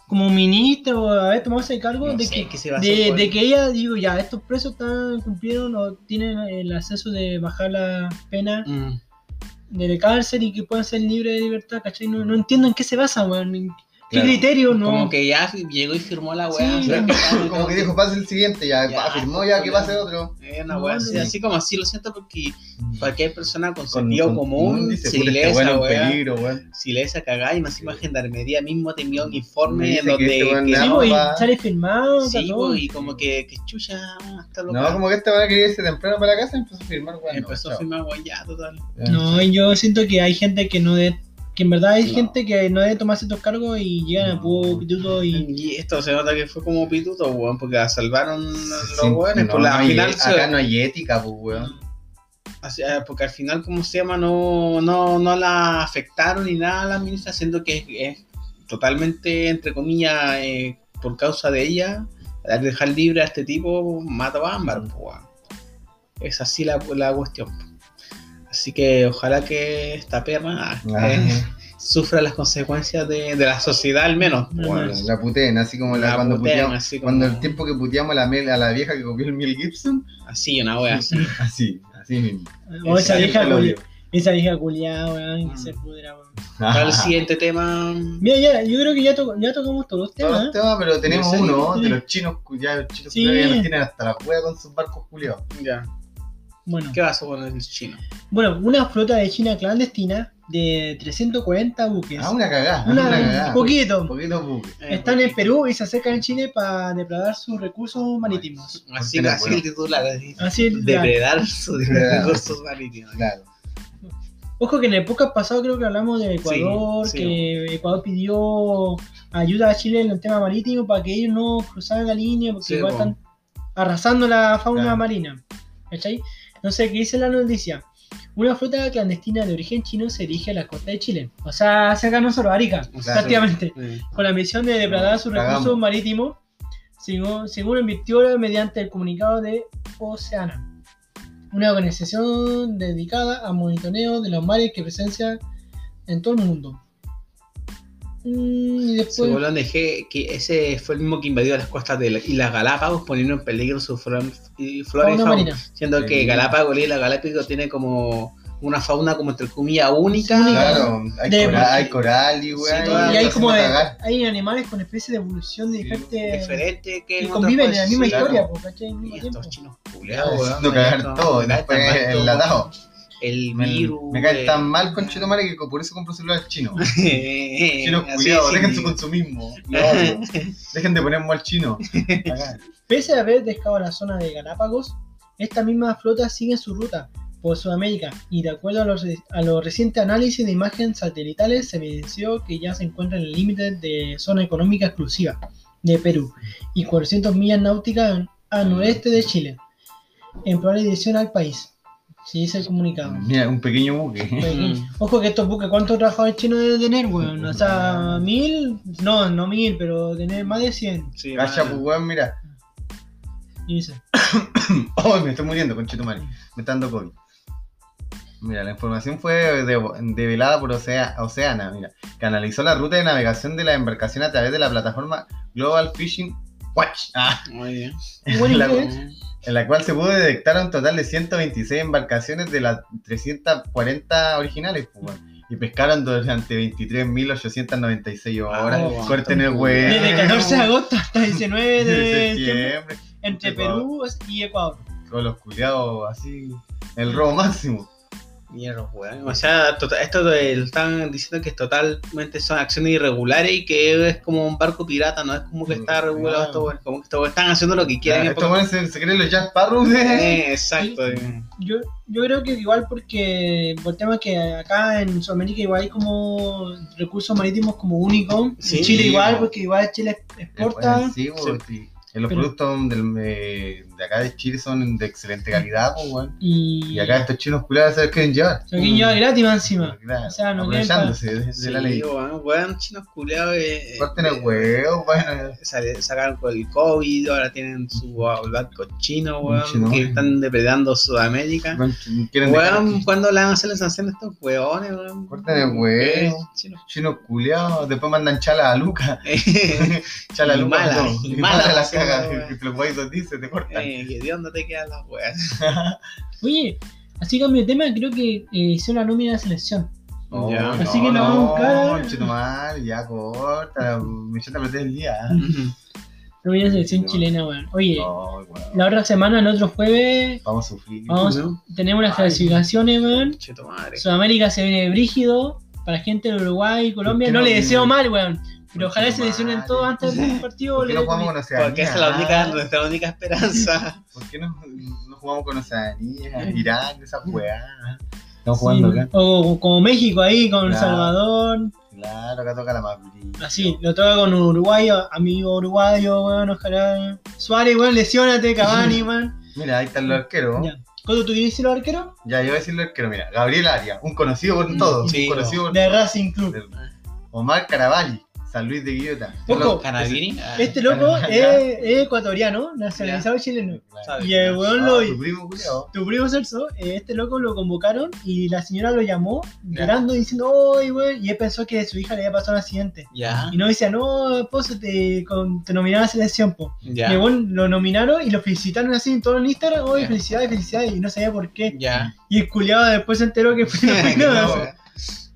Speaker 2: Como ministra o haber tomado ese cargo
Speaker 4: No
Speaker 2: de,
Speaker 4: sé,
Speaker 2: que,
Speaker 4: ¿qué se basó
Speaker 2: de, de que ella, digo, ya, estos presos están, cumplieron o tienen el acceso de bajar la pena
Speaker 4: Mm.
Speaker 2: de cárcel y que puedan ser libres de libertad, ¿cachai? No, no entiendo en qué se basa, weón. ¿En ¿Qué
Speaker 3: Claro.
Speaker 2: criterio? No.
Speaker 4: Como que ya llegó y firmó la weá.
Speaker 2: Sí,
Speaker 3: Como que dijo, pase el siguiente, ya,
Speaker 4: Ya,
Speaker 3: afirmó ya que pase otro.
Speaker 4: Es una weá así, como así, lo siento porque cualquier persona con
Speaker 3: Con-
Speaker 4: sentido
Speaker 3: con-
Speaker 4: común,
Speaker 3: dice,
Speaker 4: si
Speaker 3: "Puta,
Speaker 4: lee
Speaker 3: este
Speaker 4: esa
Speaker 3: en
Speaker 4: weá,
Speaker 3: peligro,
Speaker 4: si lee esa cagada y más gendarmería mismo te envió un informe
Speaker 3: Dice
Speaker 4: en
Speaker 3: que
Speaker 4: donde
Speaker 3: este le
Speaker 2: pues, sale firmado,
Speaker 4: sí, pues, y como que, que chucha hasta lo
Speaker 3: No, como que este va a querer irse temprano para la casa y empezó a firmar, weón.
Speaker 4: empezó a firmar weá ya total.
Speaker 2: No, y yo siento que hay gente que no debe, que en verdad hay
Speaker 4: No.
Speaker 2: gente que no debe tomarse estos cargos y llegan a
Speaker 3: No.
Speaker 2: puro pituto y
Speaker 4: Y esto se nota que fue como pituto, weón, porque la salvaron los
Speaker 3: Sí,
Speaker 4: weones,
Speaker 3: no,
Speaker 4: por la
Speaker 3: no hay-
Speaker 4: final se-
Speaker 3: acá no hay ética, pues, weón.
Speaker 4: Así, eh, porque al final, como se llama, no, no, no la afectaron ni nada a la ministra, siendo que es, es totalmente, entre comillas, eh, por causa de ella, al dejar libre a este tipo, mata a Ámbar, pues, weón. Es así la, la cuestión. Así que ojalá que esta perra
Speaker 3: Ah.
Speaker 4: eh, sufra las consecuencias de, de la sociedad al menos. pues,
Speaker 2: Ajá.
Speaker 4: weón.
Speaker 3: La puteen, así como la,
Speaker 4: La
Speaker 3: cuando puteamos.
Speaker 4: así como-
Speaker 3: Cuando el tiempo que puteamos a la, Mel- a la vieja que copió el Mel Gibson,
Speaker 4: Así, una wea así.
Speaker 3: así, así mismo.
Speaker 2: o esa vieja esa vieja culiada, weón, que se pudra, weón.
Speaker 4: Para el siguiente tema.
Speaker 2: Mira, ya, yo creo que ya, to- ya tocamos todos los
Speaker 3: Todos
Speaker 2: temas.
Speaker 3: los temas, pero tenemos uno de los chinos, ya los chinos
Speaker 2: Sí.
Speaker 3: culiados ya nos tienen hasta la hueá con sus barcos culiados.
Speaker 4: Ya.
Speaker 2: Bueno,
Speaker 4: ¿Qué pasó con el chino?
Speaker 2: Bueno, una flota de China clandestina de 340 buques.
Speaker 3: Ah, una cagada,
Speaker 2: Una-
Speaker 3: una, cagada.
Speaker 2: un poquito.
Speaker 3: Un poquito buque.
Speaker 2: Están en Perú y se acercan en Chile para depredar sus recursos marítimos.
Speaker 4: Así, así
Speaker 3: no,
Speaker 4: el titular. así.
Speaker 2: Así es, ya.
Speaker 4: Depredar sus recursos marítimos.
Speaker 3: Claro.
Speaker 2: Ojo que en el podcast pasado creo que hablamos de Ecuador,
Speaker 4: Sí, sí.
Speaker 2: que Ecuador pidió ayuda a Chile en el tema marítimo para que ellos no cruzaran la línea porque
Speaker 4: Sí,
Speaker 2: igual están arrasando la fauna
Speaker 3: Claro.
Speaker 2: marina. ¿Cachai? Entonces, ¿qué dice la noticia? Una flota clandestina de origen chino se dirige a la costa de Chile. O sea, cerca de nosotros, Arica,
Speaker 4: Claro.
Speaker 2: prácticamente.
Speaker 4: Sí.
Speaker 2: Con la misión de depredar sus recursos marítimos, según, según advirtió mediante el comunicado de Oceana, una organización dedicada a monitoreo de los mares que presencia en todo el mundo. Mm, y
Speaker 4: Se
Speaker 2: después,
Speaker 4: voló de G, que ese fue el mismo que invadió las costas de la- Islas Galápagos, poniendo en peligro su flora y y
Speaker 2: fauna.
Speaker 4: Siendo que. Galápagos y la Galápagos tiene como una fauna como entre comillas única.
Speaker 3: Claro, hay,
Speaker 2: De-
Speaker 3: coral, hay coral y.
Speaker 4: Sí,
Speaker 3: y
Speaker 2: y hay como de- hay animales con especies de evolución de
Speaker 4: Diferente que otros
Speaker 2: conviven en la misma historia, po, ¿cachai? Al mismo
Speaker 4: Y
Speaker 2: tiempo.
Speaker 4: estos chinos culeados, weón,
Speaker 3: Haciendo cagar y
Speaker 4: todo.
Speaker 3: enlatado.
Speaker 4: El
Speaker 3: Me,
Speaker 4: virus.
Speaker 3: me caen
Speaker 4: eh,
Speaker 3: tan mal con Chetomare que por eso compro celulares chinos. Chinos culiados, dejen
Speaker 4: sí.
Speaker 3: su consumismo. Dejen de poner mal chino. Acá.
Speaker 2: Pese a haber dejado la zona de Galápagos, esta misma flota sigue su ruta por Sudamérica y de acuerdo a los, a los recientes análisis de imágenes satelitales se evidenció que ya se encuentra en el límite de zona económica exclusiva de Perú y 400 millas náuticas al noreste de Chile, en probable dirección al país, se dice el comunicado.
Speaker 3: Mira, un pequeño buque.
Speaker 2: Ojo que estos buques, ¿cuántos trabajadores chinos deben tener, weón? O sea, mil, no, no mil, pero tener más de 100.
Speaker 4: Sí,
Speaker 3: Cacha, pues weón, mira.
Speaker 2: Y dice,
Speaker 3: Oh, me estoy muriendo, conchetumare. Me está dando COVID. Mira, la información fue de- develada por Ocea- Oceana, mira, que analizó la ruta de navegación de la embarcación a través de la plataforma Global Fishing Watch, ah,
Speaker 4: Muy bien.
Speaker 3: La-. En la cual se pudo detectar un total de 126 embarcaciones de las 340 originales, pues, bueno, y pescaron durante 23.896 horas.
Speaker 4: wow.
Speaker 3: Corten el
Speaker 2: Desde
Speaker 3: huevo.
Speaker 2: 14 de agosto hasta 19 de septiembre, entre. Perú y Ecuador.
Speaker 3: con los culiados así, el robo máximo.
Speaker 4: Mierda, weón. O sea, tota- esto de- están diciendo que totalmente son acciones irregulares y que es como un barco pirata, no es como que está
Speaker 3: Mm,
Speaker 4: regulado
Speaker 3: claro.
Speaker 4: esto, weón. Como que weones están haciendo lo que quieren.
Speaker 3: Se, se creen los Sparrow de...
Speaker 4: Eh, exacto.
Speaker 2: Yo, yo creo que igual porque por tema que acá en Sudamérica igual hay como recursos marítimos como únicos.
Speaker 4: Sí,
Speaker 2: en Chile igual,
Speaker 3: po.
Speaker 2: porque igual Chile exporta.
Speaker 3: Sí, sí. Eh, Los
Speaker 2: Pero-
Speaker 3: productos del, eh, de acá de Chile son de excelente calidad, pues.
Speaker 2: Y,
Speaker 3: Y acá estos chinos culiados se los quieren llevar.
Speaker 2: se lo quieren llevar gratis más encima.
Speaker 3: Claro,
Speaker 2: O sea, no quieren
Speaker 3: aprovechándose de, de
Speaker 4: Sí,
Speaker 3: la ley.
Speaker 4: weón, weón, chinos culeados. Eh,
Speaker 3: Corten el
Speaker 4: eh,
Speaker 3: huevo, bueno.
Speaker 4: sacaron con el COVID, ahora tienen su barco chino, weón,
Speaker 3: Chino.
Speaker 4: que están depredando Sudamérica. Weón. ¿cuándo le van a hacer la sanción a estos weones, weón?
Speaker 3: Corten el huevo.
Speaker 4: Eh, chinos.
Speaker 3: Chinos culiados, después mandan chala a Luca. Chala a
Speaker 4: Y
Speaker 3: Luca.
Speaker 4: mala,
Speaker 3: no,
Speaker 4: y mala
Speaker 3: mala las
Speaker 4: la
Speaker 3: cagas.
Speaker 4: weón.
Speaker 3: Que te los guayos dicen, te cortan.
Speaker 4: Que de dónde te quedan las weas.
Speaker 2: Oye, así cambio de tema, creo que eh, hicieron la nómina de selección.
Speaker 3: Oh,
Speaker 4: Ya.
Speaker 3: no,
Speaker 2: Así que la
Speaker 3: no,
Speaker 2: vamos a buscar.
Speaker 3: conchetumare, ya corta, me echaste a perder el día.
Speaker 2: Nómina de la selección
Speaker 3: No.
Speaker 2: chilena, weón. Oye,
Speaker 3: No, weón.
Speaker 2: la otra semana, el otro jueves,
Speaker 3: Vamos a sufrir.
Speaker 2: vamos, tenemos las
Speaker 3: Ay.
Speaker 2: clasificaciones, weón. Sudamérica se viene brígido. Para gente de Uruguay y Colombia, no le deseo mal, weón. Pero ojalá se lesionen
Speaker 3: mal?
Speaker 2: todo antes del partido.
Speaker 3: ¿Por qué no jugamos con Oceanía?
Speaker 4: Porque esa es la única, nuestra única esperanza.
Speaker 3: ¿Por qué no, no jugamos con Oceanía, Irán, esa weá? Estamos
Speaker 2: Sí,
Speaker 3: jugando acá.
Speaker 2: O como México ahí con El
Speaker 3: Claro.
Speaker 2: Salvador.
Speaker 3: Claro, acá toca la más.
Speaker 2: Así, lo toca con Uruguay, amigo uruguayo, weón, ojalá. Suárez, weón, lesiónate, Cavani, weón.
Speaker 3: Mira, ahí está el arquero.
Speaker 2: Ya. ¿Cuándo tú quieres decir los arqueros?
Speaker 3: Ya, yo voy a decir el arquero, mira. Gabriel Arias, un conocido por
Speaker 4: Mm,
Speaker 3: todos.
Speaker 4: sí,
Speaker 3: un conocido por
Speaker 2: De Racing Club.
Speaker 3: todos. Omar Caravalli, San Luis de Guillota.
Speaker 2: Ojo,
Speaker 4: ah,
Speaker 2: Este loco es, es ecuatoriano, nacionalizado chileno.
Speaker 3: Claro.
Speaker 2: Y el weón
Speaker 3: Ah,
Speaker 2: lo.
Speaker 3: tu primo culiao.
Speaker 2: Tu primo Celso, eh, este loco lo convocaron y la señora lo llamó
Speaker 4: Ya.
Speaker 2: llorando diciendo, ¡ay, güey! Y él pensó que su hija le había pasado un accidente.
Speaker 4: Ya,
Speaker 2: Y no decía, no, esposo, te, con- te nominaron a la selección, po.
Speaker 4: ya.
Speaker 2: Y el weón lo nominaron y lo felicitaron así en todo el Instagram, ¡ay,
Speaker 4: Ya.
Speaker 2: felicidades, felicidades! Y no sabía por qué.
Speaker 4: Ya.
Speaker 2: Y el culiado después se enteró que fue nominado.
Speaker 3: No.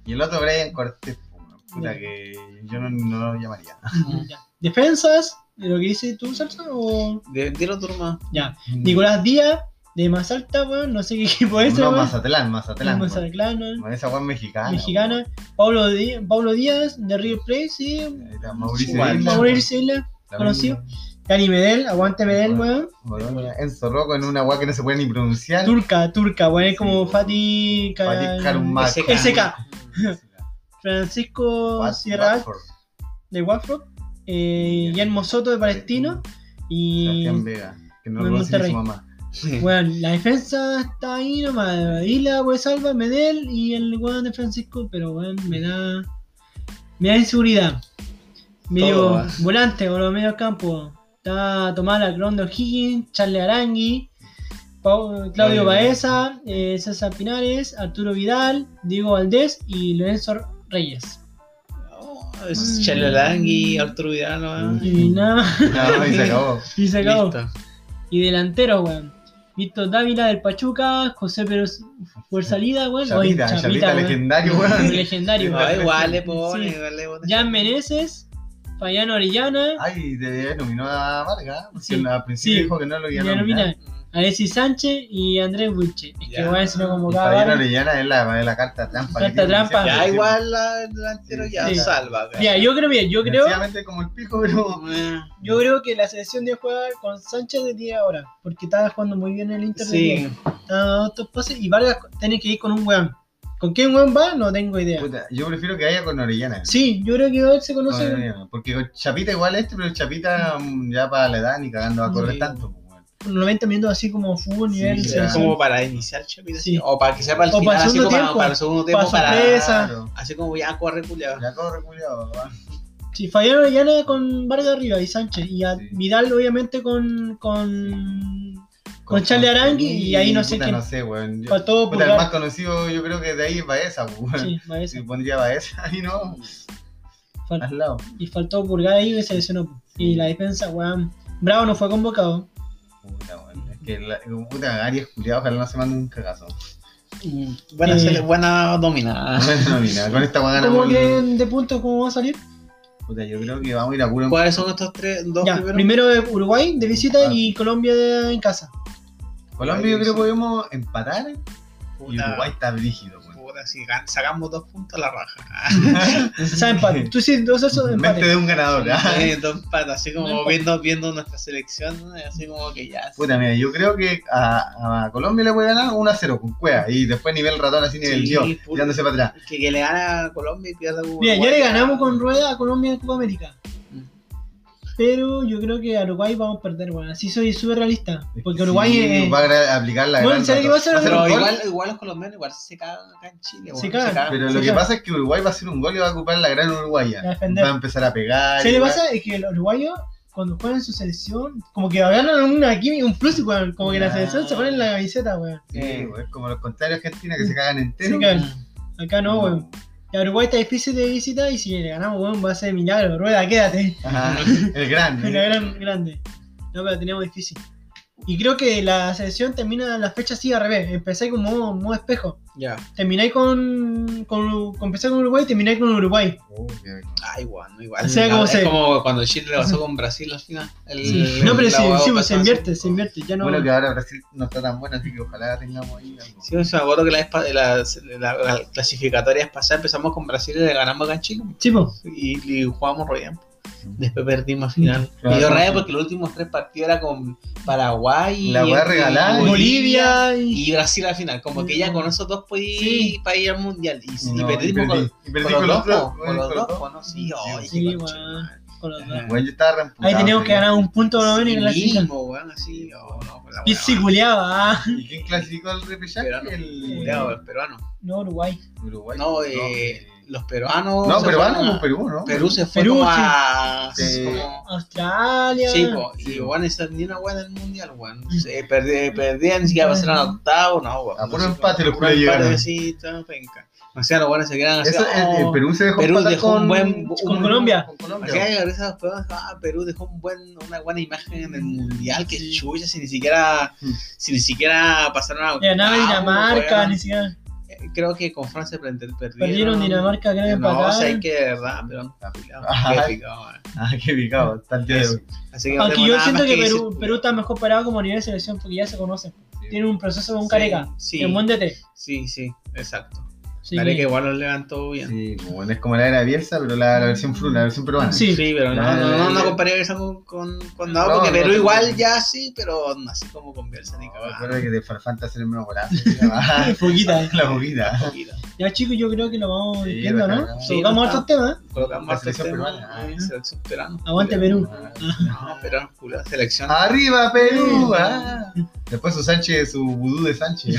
Speaker 3: Y el otro Brian Cortés, puta que yo no, no lo llamaría.
Speaker 2: Ya. ¿Defensas? ¿De lo que dices tú, Celso? O...
Speaker 4: De- Dilo hermano.
Speaker 2: Ya. Nicolás Díaz, de Mazalta, weón, no sé qué equipo es
Speaker 3: No,
Speaker 2: weón.
Speaker 3: Mazatlán, Mazatlán. weón.
Speaker 2: Mazatlán, weón.
Speaker 3: Esa es mexicana.
Speaker 2: mexicana. Pablo, Dí- Pablo Díaz, de River Plate, sí.
Speaker 3: weón. Está Mauricio Isla,
Speaker 2: Mauricio Isla,
Speaker 3: la
Speaker 2: conocido. Dani Medel, aguante Medel, weón.
Speaker 3: Enzo Rocco en una weá que no se puede ni pronunciar.
Speaker 2: Turca, turca, weón, es como
Speaker 3: Sí,
Speaker 2: Fatih
Speaker 3: Fatih.
Speaker 4: SK.
Speaker 2: Francisco
Speaker 3: Wat-
Speaker 2: Sierra
Speaker 3: Watford.
Speaker 2: de Watford, eh, Guillermo Soto de Palestino y
Speaker 3: Sebastián Vega, que no lo conoce su mamá.
Speaker 2: bueno, la defensa está ahí nomás, Isla, pues Salva, Medel y el weón de Francisco, pero weón, me da me da inseguridad. Medio
Speaker 4: Todo,
Speaker 2: volante o los medios campo. Está Tomás Lacrón de O'Higgins, Charles Arangui, Pau- Claudio Baeza, eh, César Pinares, Arturo Vidal, Diego Valdés y Lorenzo Reyes.
Speaker 4: Oh, es Chalalangui, Arturo Vidal, ¿no?
Speaker 2: Y nada más.
Speaker 3: No, y se acabó.
Speaker 2: Y se acabó.
Speaker 4: Listo.
Speaker 2: Y delantero, weón. Víctor Dávila del Pachuca, José Pérez Fuerzalida, weón. Oye,
Speaker 3: Chapita,
Speaker 2: Chapita,
Speaker 3: Chapita
Speaker 2: weón.
Speaker 3: legendario, weón.
Speaker 2: Legendario,
Speaker 4: No,
Speaker 2: weón.
Speaker 4: igual le pone,
Speaker 2: Sí.
Speaker 4: igual le pone.
Speaker 2: Jan Meneses, Fayano Orellana,
Speaker 3: Ay, de, nominó a Vargas, porque
Speaker 2: Sí,
Speaker 3: al principio
Speaker 2: sí.
Speaker 3: dijo que no lo iba a nominar.
Speaker 2: Alexis Sánchez y Andrés Wilche. Es que
Speaker 4: Ya.
Speaker 2: weón se lo
Speaker 3: Y
Speaker 2: convocaba.
Speaker 3: Fabián. Orellana es la, es la carta trampa. que
Speaker 2: Carta trampa.
Speaker 4: Ya igual la el delantero ya
Speaker 2: Sí.
Speaker 4: salva.
Speaker 2: Mira, yo creo, mira, yo creo,
Speaker 3: Sencillamente como el pico, pero.
Speaker 4: Eh,
Speaker 2: yo creo que la selección de jugar con Sánchez de 10 ahora. Porque estaba jugando muy bien el Inter de
Speaker 4: Sí,
Speaker 2: 10. Estaba dando estos pases y Vargas tiene que ir con un weón. ¿Con quién weón va? No tengo idea.
Speaker 3: Puta, yo prefiero que haya con Orellana.
Speaker 2: Sí, yo creo que él se
Speaker 3: Con
Speaker 2: conoce.
Speaker 3: Orellana, Porque con Chapita igual este, pero Chapita mm, ya para la edad ni cagando va a correr
Speaker 2: Sí.
Speaker 3: tanto. Pues, weón.
Speaker 2: con 90 minutos así como fútbol
Speaker 3: Sí,
Speaker 2: nivel selección.
Speaker 4: como para iniciar Chapita,
Speaker 2: Sí.
Speaker 4: sí. o para que sea para el
Speaker 2: O
Speaker 4: final,
Speaker 2: para el
Speaker 4: así
Speaker 2: segundo
Speaker 4: como para,
Speaker 2: tiempo.
Speaker 4: para el segundo tiempo,
Speaker 2: Para
Speaker 4: para,
Speaker 2: sorpresa.
Speaker 4: Así como ya corre culiado.
Speaker 3: Ya corre, culiao, weón.
Speaker 2: Sí, Fabián Orellana con Vargas arriba y Sánchez. Y a
Speaker 3: Sí.
Speaker 2: Vidal, obviamente, con. con. con Charlie Arangui. Y ahí no sé
Speaker 3: puta,
Speaker 2: quién.
Speaker 3: No sé, weón. Yo-
Speaker 2: Faltó
Speaker 3: puta, el más conocido yo creo que de ahí es Baeza, pues, weón.
Speaker 2: Sí, Baeza.
Speaker 3: Si pondría Baeza ahí, no.
Speaker 2: Fal-
Speaker 3: Al lado.
Speaker 2: y faltó Pulgar ahí que se lesionó. Y la defensa, weón. Bravo no fue convocado.
Speaker 3: Puta, weón. Es que la, puta, Arias culiado, ojalá no se mande un cagazo.
Speaker 4: Mm, Buena,
Speaker 2: Eh.
Speaker 4: sele- buena dominada.
Speaker 3: No, mira, con esta weá
Speaker 2: ¿Cómo que de puntos cómo va a salir?
Speaker 3: Puta, yo creo que vamos a ir a puro.
Speaker 4: ¿Cuáles son estos tres, dos
Speaker 2: Ya,
Speaker 4: primeros?
Speaker 2: primero Uruguay de visita
Speaker 3: Ah.
Speaker 2: y Colombia de- en casa.
Speaker 3: Colombia yo creo que podemos empatar y
Speaker 4: Puta,
Speaker 3: Uruguay está brígido,
Speaker 4: si sacamos dos puntos la raja.
Speaker 2: O sea, empate. Tú sí, dos esos
Speaker 3: Mente
Speaker 2: empate.
Speaker 3: de un ganador.
Speaker 4: Eh, dos patas, así como
Speaker 2: No
Speaker 4: viendo, viendo nuestra selección, así como que ya.
Speaker 3: Puta, mira, yo creo que a, a Colombia le puede ganar 1 a 0 con Cueva y después nivel ratón así nivel
Speaker 4: Sí,
Speaker 3: Dios,
Speaker 4: puta.
Speaker 3: tirándose para atrás.
Speaker 4: Que, que le gana a Colombia y pierda con
Speaker 2: Mira, ya le ganamos con Rueda a Colombia en Copa América. Pero yo creo que a Uruguay vamos a perder, weón. Así soy súper realista. Porque
Speaker 3: que
Speaker 2: Uruguay
Speaker 3: sí,
Speaker 2: es.
Speaker 3: va a aplicar la
Speaker 2: Bueno,
Speaker 3: gran
Speaker 2: ¿sabes qué
Speaker 3: ratón.
Speaker 2: va a ser?
Speaker 3: un
Speaker 4: Pero
Speaker 3: gol,
Speaker 4: igual, igual los colombianos igual se cagan acá en Chile.
Speaker 2: Se cagan.
Speaker 3: Pero lo
Speaker 2: Sí,
Speaker 3: que pasa es que Uruguay va a hacer un gol y va a ocupar la gran Uruguaya. Va a empezar a pegar.
Speaker 2: ¿Sabes
Speaker 3: y
Speaker 2: qué
Speaker 3: va-
Speaker 2: pasa? Es que los uruguayos, cuando juegan en su selección, como que ganan una química, un plus, weón. Como que la selección se pone en la camiseta, weón.
Speaker 3: Sí, güey, es como los contrarios de Argentina que se cagan enteros.
Speaker 2: Se cagan. Acá no, weón. Y a Uruguay está difícil de visita y si le ganamos, weón, va a ser milagro. Rueda, quédate.
Speaker 3: Ajá, el gran.
Speaker 2: Una gran grande. No, pero teníamos difícil. Y creo que la selección termina la fecha así al revés. Empecé como modo, modo espejo.
Speaker 4: Ya.
Speaker 2: Terminé con, con, con- Empecé con Uruguay y terminé con Uruguay.
Speaker 3: Oh, qué-
Speaker 4: Ah, igual, no igual.
Speaker 2: O sea, como
Speaker 4: es
Speaker 2: se-
Speaker 4: como cuando Chile le pasó con Brasil al final. El-
Speaker 2: Sí.
Speaker 4: el-
Speaker 2: No, pero
Speaker 4: la
Speaker 2: sí, sí, pues, se
Speaker 4: así.
Speaker 2: invierte, se invierte. Ya no.
Speaker 3: Bueno, que ahora Brasil no está tan buena, así que ojalá tengamos ahí algo.
Speaker 4: Sí, me acuerdo que la, la, la, la clasificatoria pasada empezamos con Brasil y le ganamos acá en Chile.
Speaker 2: Sí, po.
Speaker 4: Y, y jugamos re bien. Después perdimos al final.
Speaker 3: Claro.
Speaker 4: Me dio rabia porque los últimos tres partidos era con Paraguay,
Speaker 3: La hueá
Speaker 4: y-
Speaker 3: regalada.
Speaker 4: y
Speaker 2: Bolivia y.
Speaker 4: y Brasil al final. Como que ya con esos dos podí
Speaker 2: Sí.
Speaker 4: para ir al mundial. Y, y
Speaker 3: No,
Speaker 4: perdimos con,
Speaker 3: y perdí
Speaker 4: con
Speaker 3: con
Speaker 4: los dos. Con los dos, ¿no? Sí,
Speaker 2: Sí.
Speaker 3: Bueno, yo estaba.
Speaker 2: Ahí teníamos que ganar un punto por lo menos y
Speaker 4: Sí
Speaker 2: clasificar.
Speaker 4: mismo, weón, así. oh, no, la
Speaker 2: Y si culeaba, ah.
Speaker 3: ¿Y quién clasificó al repechaje?
Speaker 4: Peruano.
Speaker 3: El
Speaker 4: Culeado, el peruano.
Speaker 2: No, Uruguay.
Speaker 3: Uruguay.
Speaker 4: No, eh, los peruanos.
Speaker 3: No,
Speaker 4: se
Speaker 3: peruano,
Speaker 4: fueron a-
Speaker 3: pues Perú, ¿no?
Speaker 4: Perú se fue
Speaker 2: Perú,
Speaker 4: como
Speaker 2: sí.
Speaker 4: a.
Speaker 3: Sí.
Speaker 4: como-
Speaker 2: Australia.
Speaker 4: Sí, po, y esa ni una weá del mundial, weón.
Speaker 2: Mm.
Speaker 4: Se perdí- Perdían, ni siquiera pasaron a octavo, no, weón.
Speaker 3: A puro empate los llegaron.
Speaker 4: Penca. O sea, los buenos se quedan así.
Speaker 3: Eso, el, el
Speaker 4: oh,
Speaker 3: Perú se dejó
Speaker 4: Perú dejó un
Speaker 3: con,
Speaker 4: buen-
Speaker 2: con Colombia.
Speaker 3: Con Colombia.
Speaker 4: Acá ah, Perú dejó un buen, una buena imagen en el mundial, que
Speaker 2: Sí.
Speaker 4: chucha, si ni siquiera,
Speaker 3: Mm.
Speaker 4: si ni siquiera pasaron a
Speaker 2: Y ganaba
Speaker 4: octavo,
Speaker 2: Dinamarca, ni siquiera.
Speaker 4: Eh, Creo que con Francia perdieron.
Speaker 2: Perdieron Dinamarca, creo que
Speaker 4: No, o sea, que de verdad, pero no, picado,
Speaker 3: Ajá.
Speaker 4: qué picado, weón.
Speaker 3: Ah, qué picado. Está el.
Speaker 4: Así que no
Speaker 2: Aunque yo siento que
Speaker 4: decir,
Speaker 2: Perú. Perú está mejor parado como a nivel de selección porque ya se conocen. Tiene un proceso con
Speaker 4: Sí,
Speaker 2: Careca.
Speaker 4: sí.
Speaker 2: En buen DT.
Speaker 4: Sí, sí, exacto.
Speaker 2: Sí,
Speaker 4: Careca igual lo levantó bien.
Speaker 3: Sí, bueno, es como la era Bielsa, pero la, la versión Fru, la versión peruana.
Speaker 2: Sí.
Speaker 4: Sí, pero no,
Speaker 3: La-
Speaker 4: no, no, no comparé eso con, con, con
Speaker 3: No,
Speaker 4: porque
Speaker 3: no,
Speaker 4: Perú
Speaker 3: no,
Speaker 4: igual
Speaker 3: no.
Speaker 4: ya sí, pero no así como con Bielsa ni
Speaker 3: Recuerda
Speaker 4: cagada.
Speaker 3: que de Farfanta hacer el mismo golazo. Ah,
Speaker 2: Poquita. eh.
Speaker 3: La.
Speaker 4: Poquito.
Speaker 2: Ya chicos, yo creo que lo vamos
Speaker 3: Sí,
Speaker 2: viendo, ¿no?
Speaker 4: Sí, no
Speaker 2: otros temas.
Speaker 4: Colocamos
Speaker 3: selección
Speaker 4: temas,
Speaker 3: peruana.
Speaker 4: eh, Selección peruana.
Speaker 2: Aguante Perú.
Speaker 4: No, pero culo, selección.
Speaker 3: ¡Arriba, Perú! Ah. Después su Sánchez, su vudú de Sánchez.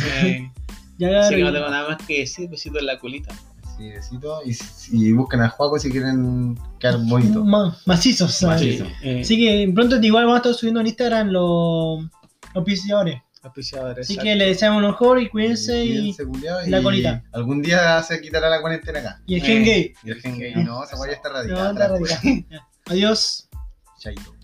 Speaker 4: Eh,
Speaker 2: Ya
Speaker 4: Así que no tengo nada más que decir, besito en la culita.
Speaker 3: Sí, besito. Y, y busquen a Juaco si quieren quedar bonito.
Speaker 2: Ma- macizos. ¿sabes?
Speaker 3: Macizo.
Speaker 4: eh,
Speaker 2: Así que pronto igual vamos a estar subiendo en Instagram los los piseadores. Así
Speaker 4: exacto.
Speaker 2: que les deseamos lo mejor y cuídense y,
Speaker 3: Cuídense, culiao,
Speaker 2: y la
Speaker 3: y
Speaker 2: colita.
Speaker 3: Algún día se quitará la cuarentena acá.
Speaker 2: y el
Speaker 4: Eh.
Speaker 2: gen gay.
Speaker 3: Y el gen gay, no, se vaya a estar
Speaker 2: No, radical. Ya. Adiós.
Speaker 3: Chaito.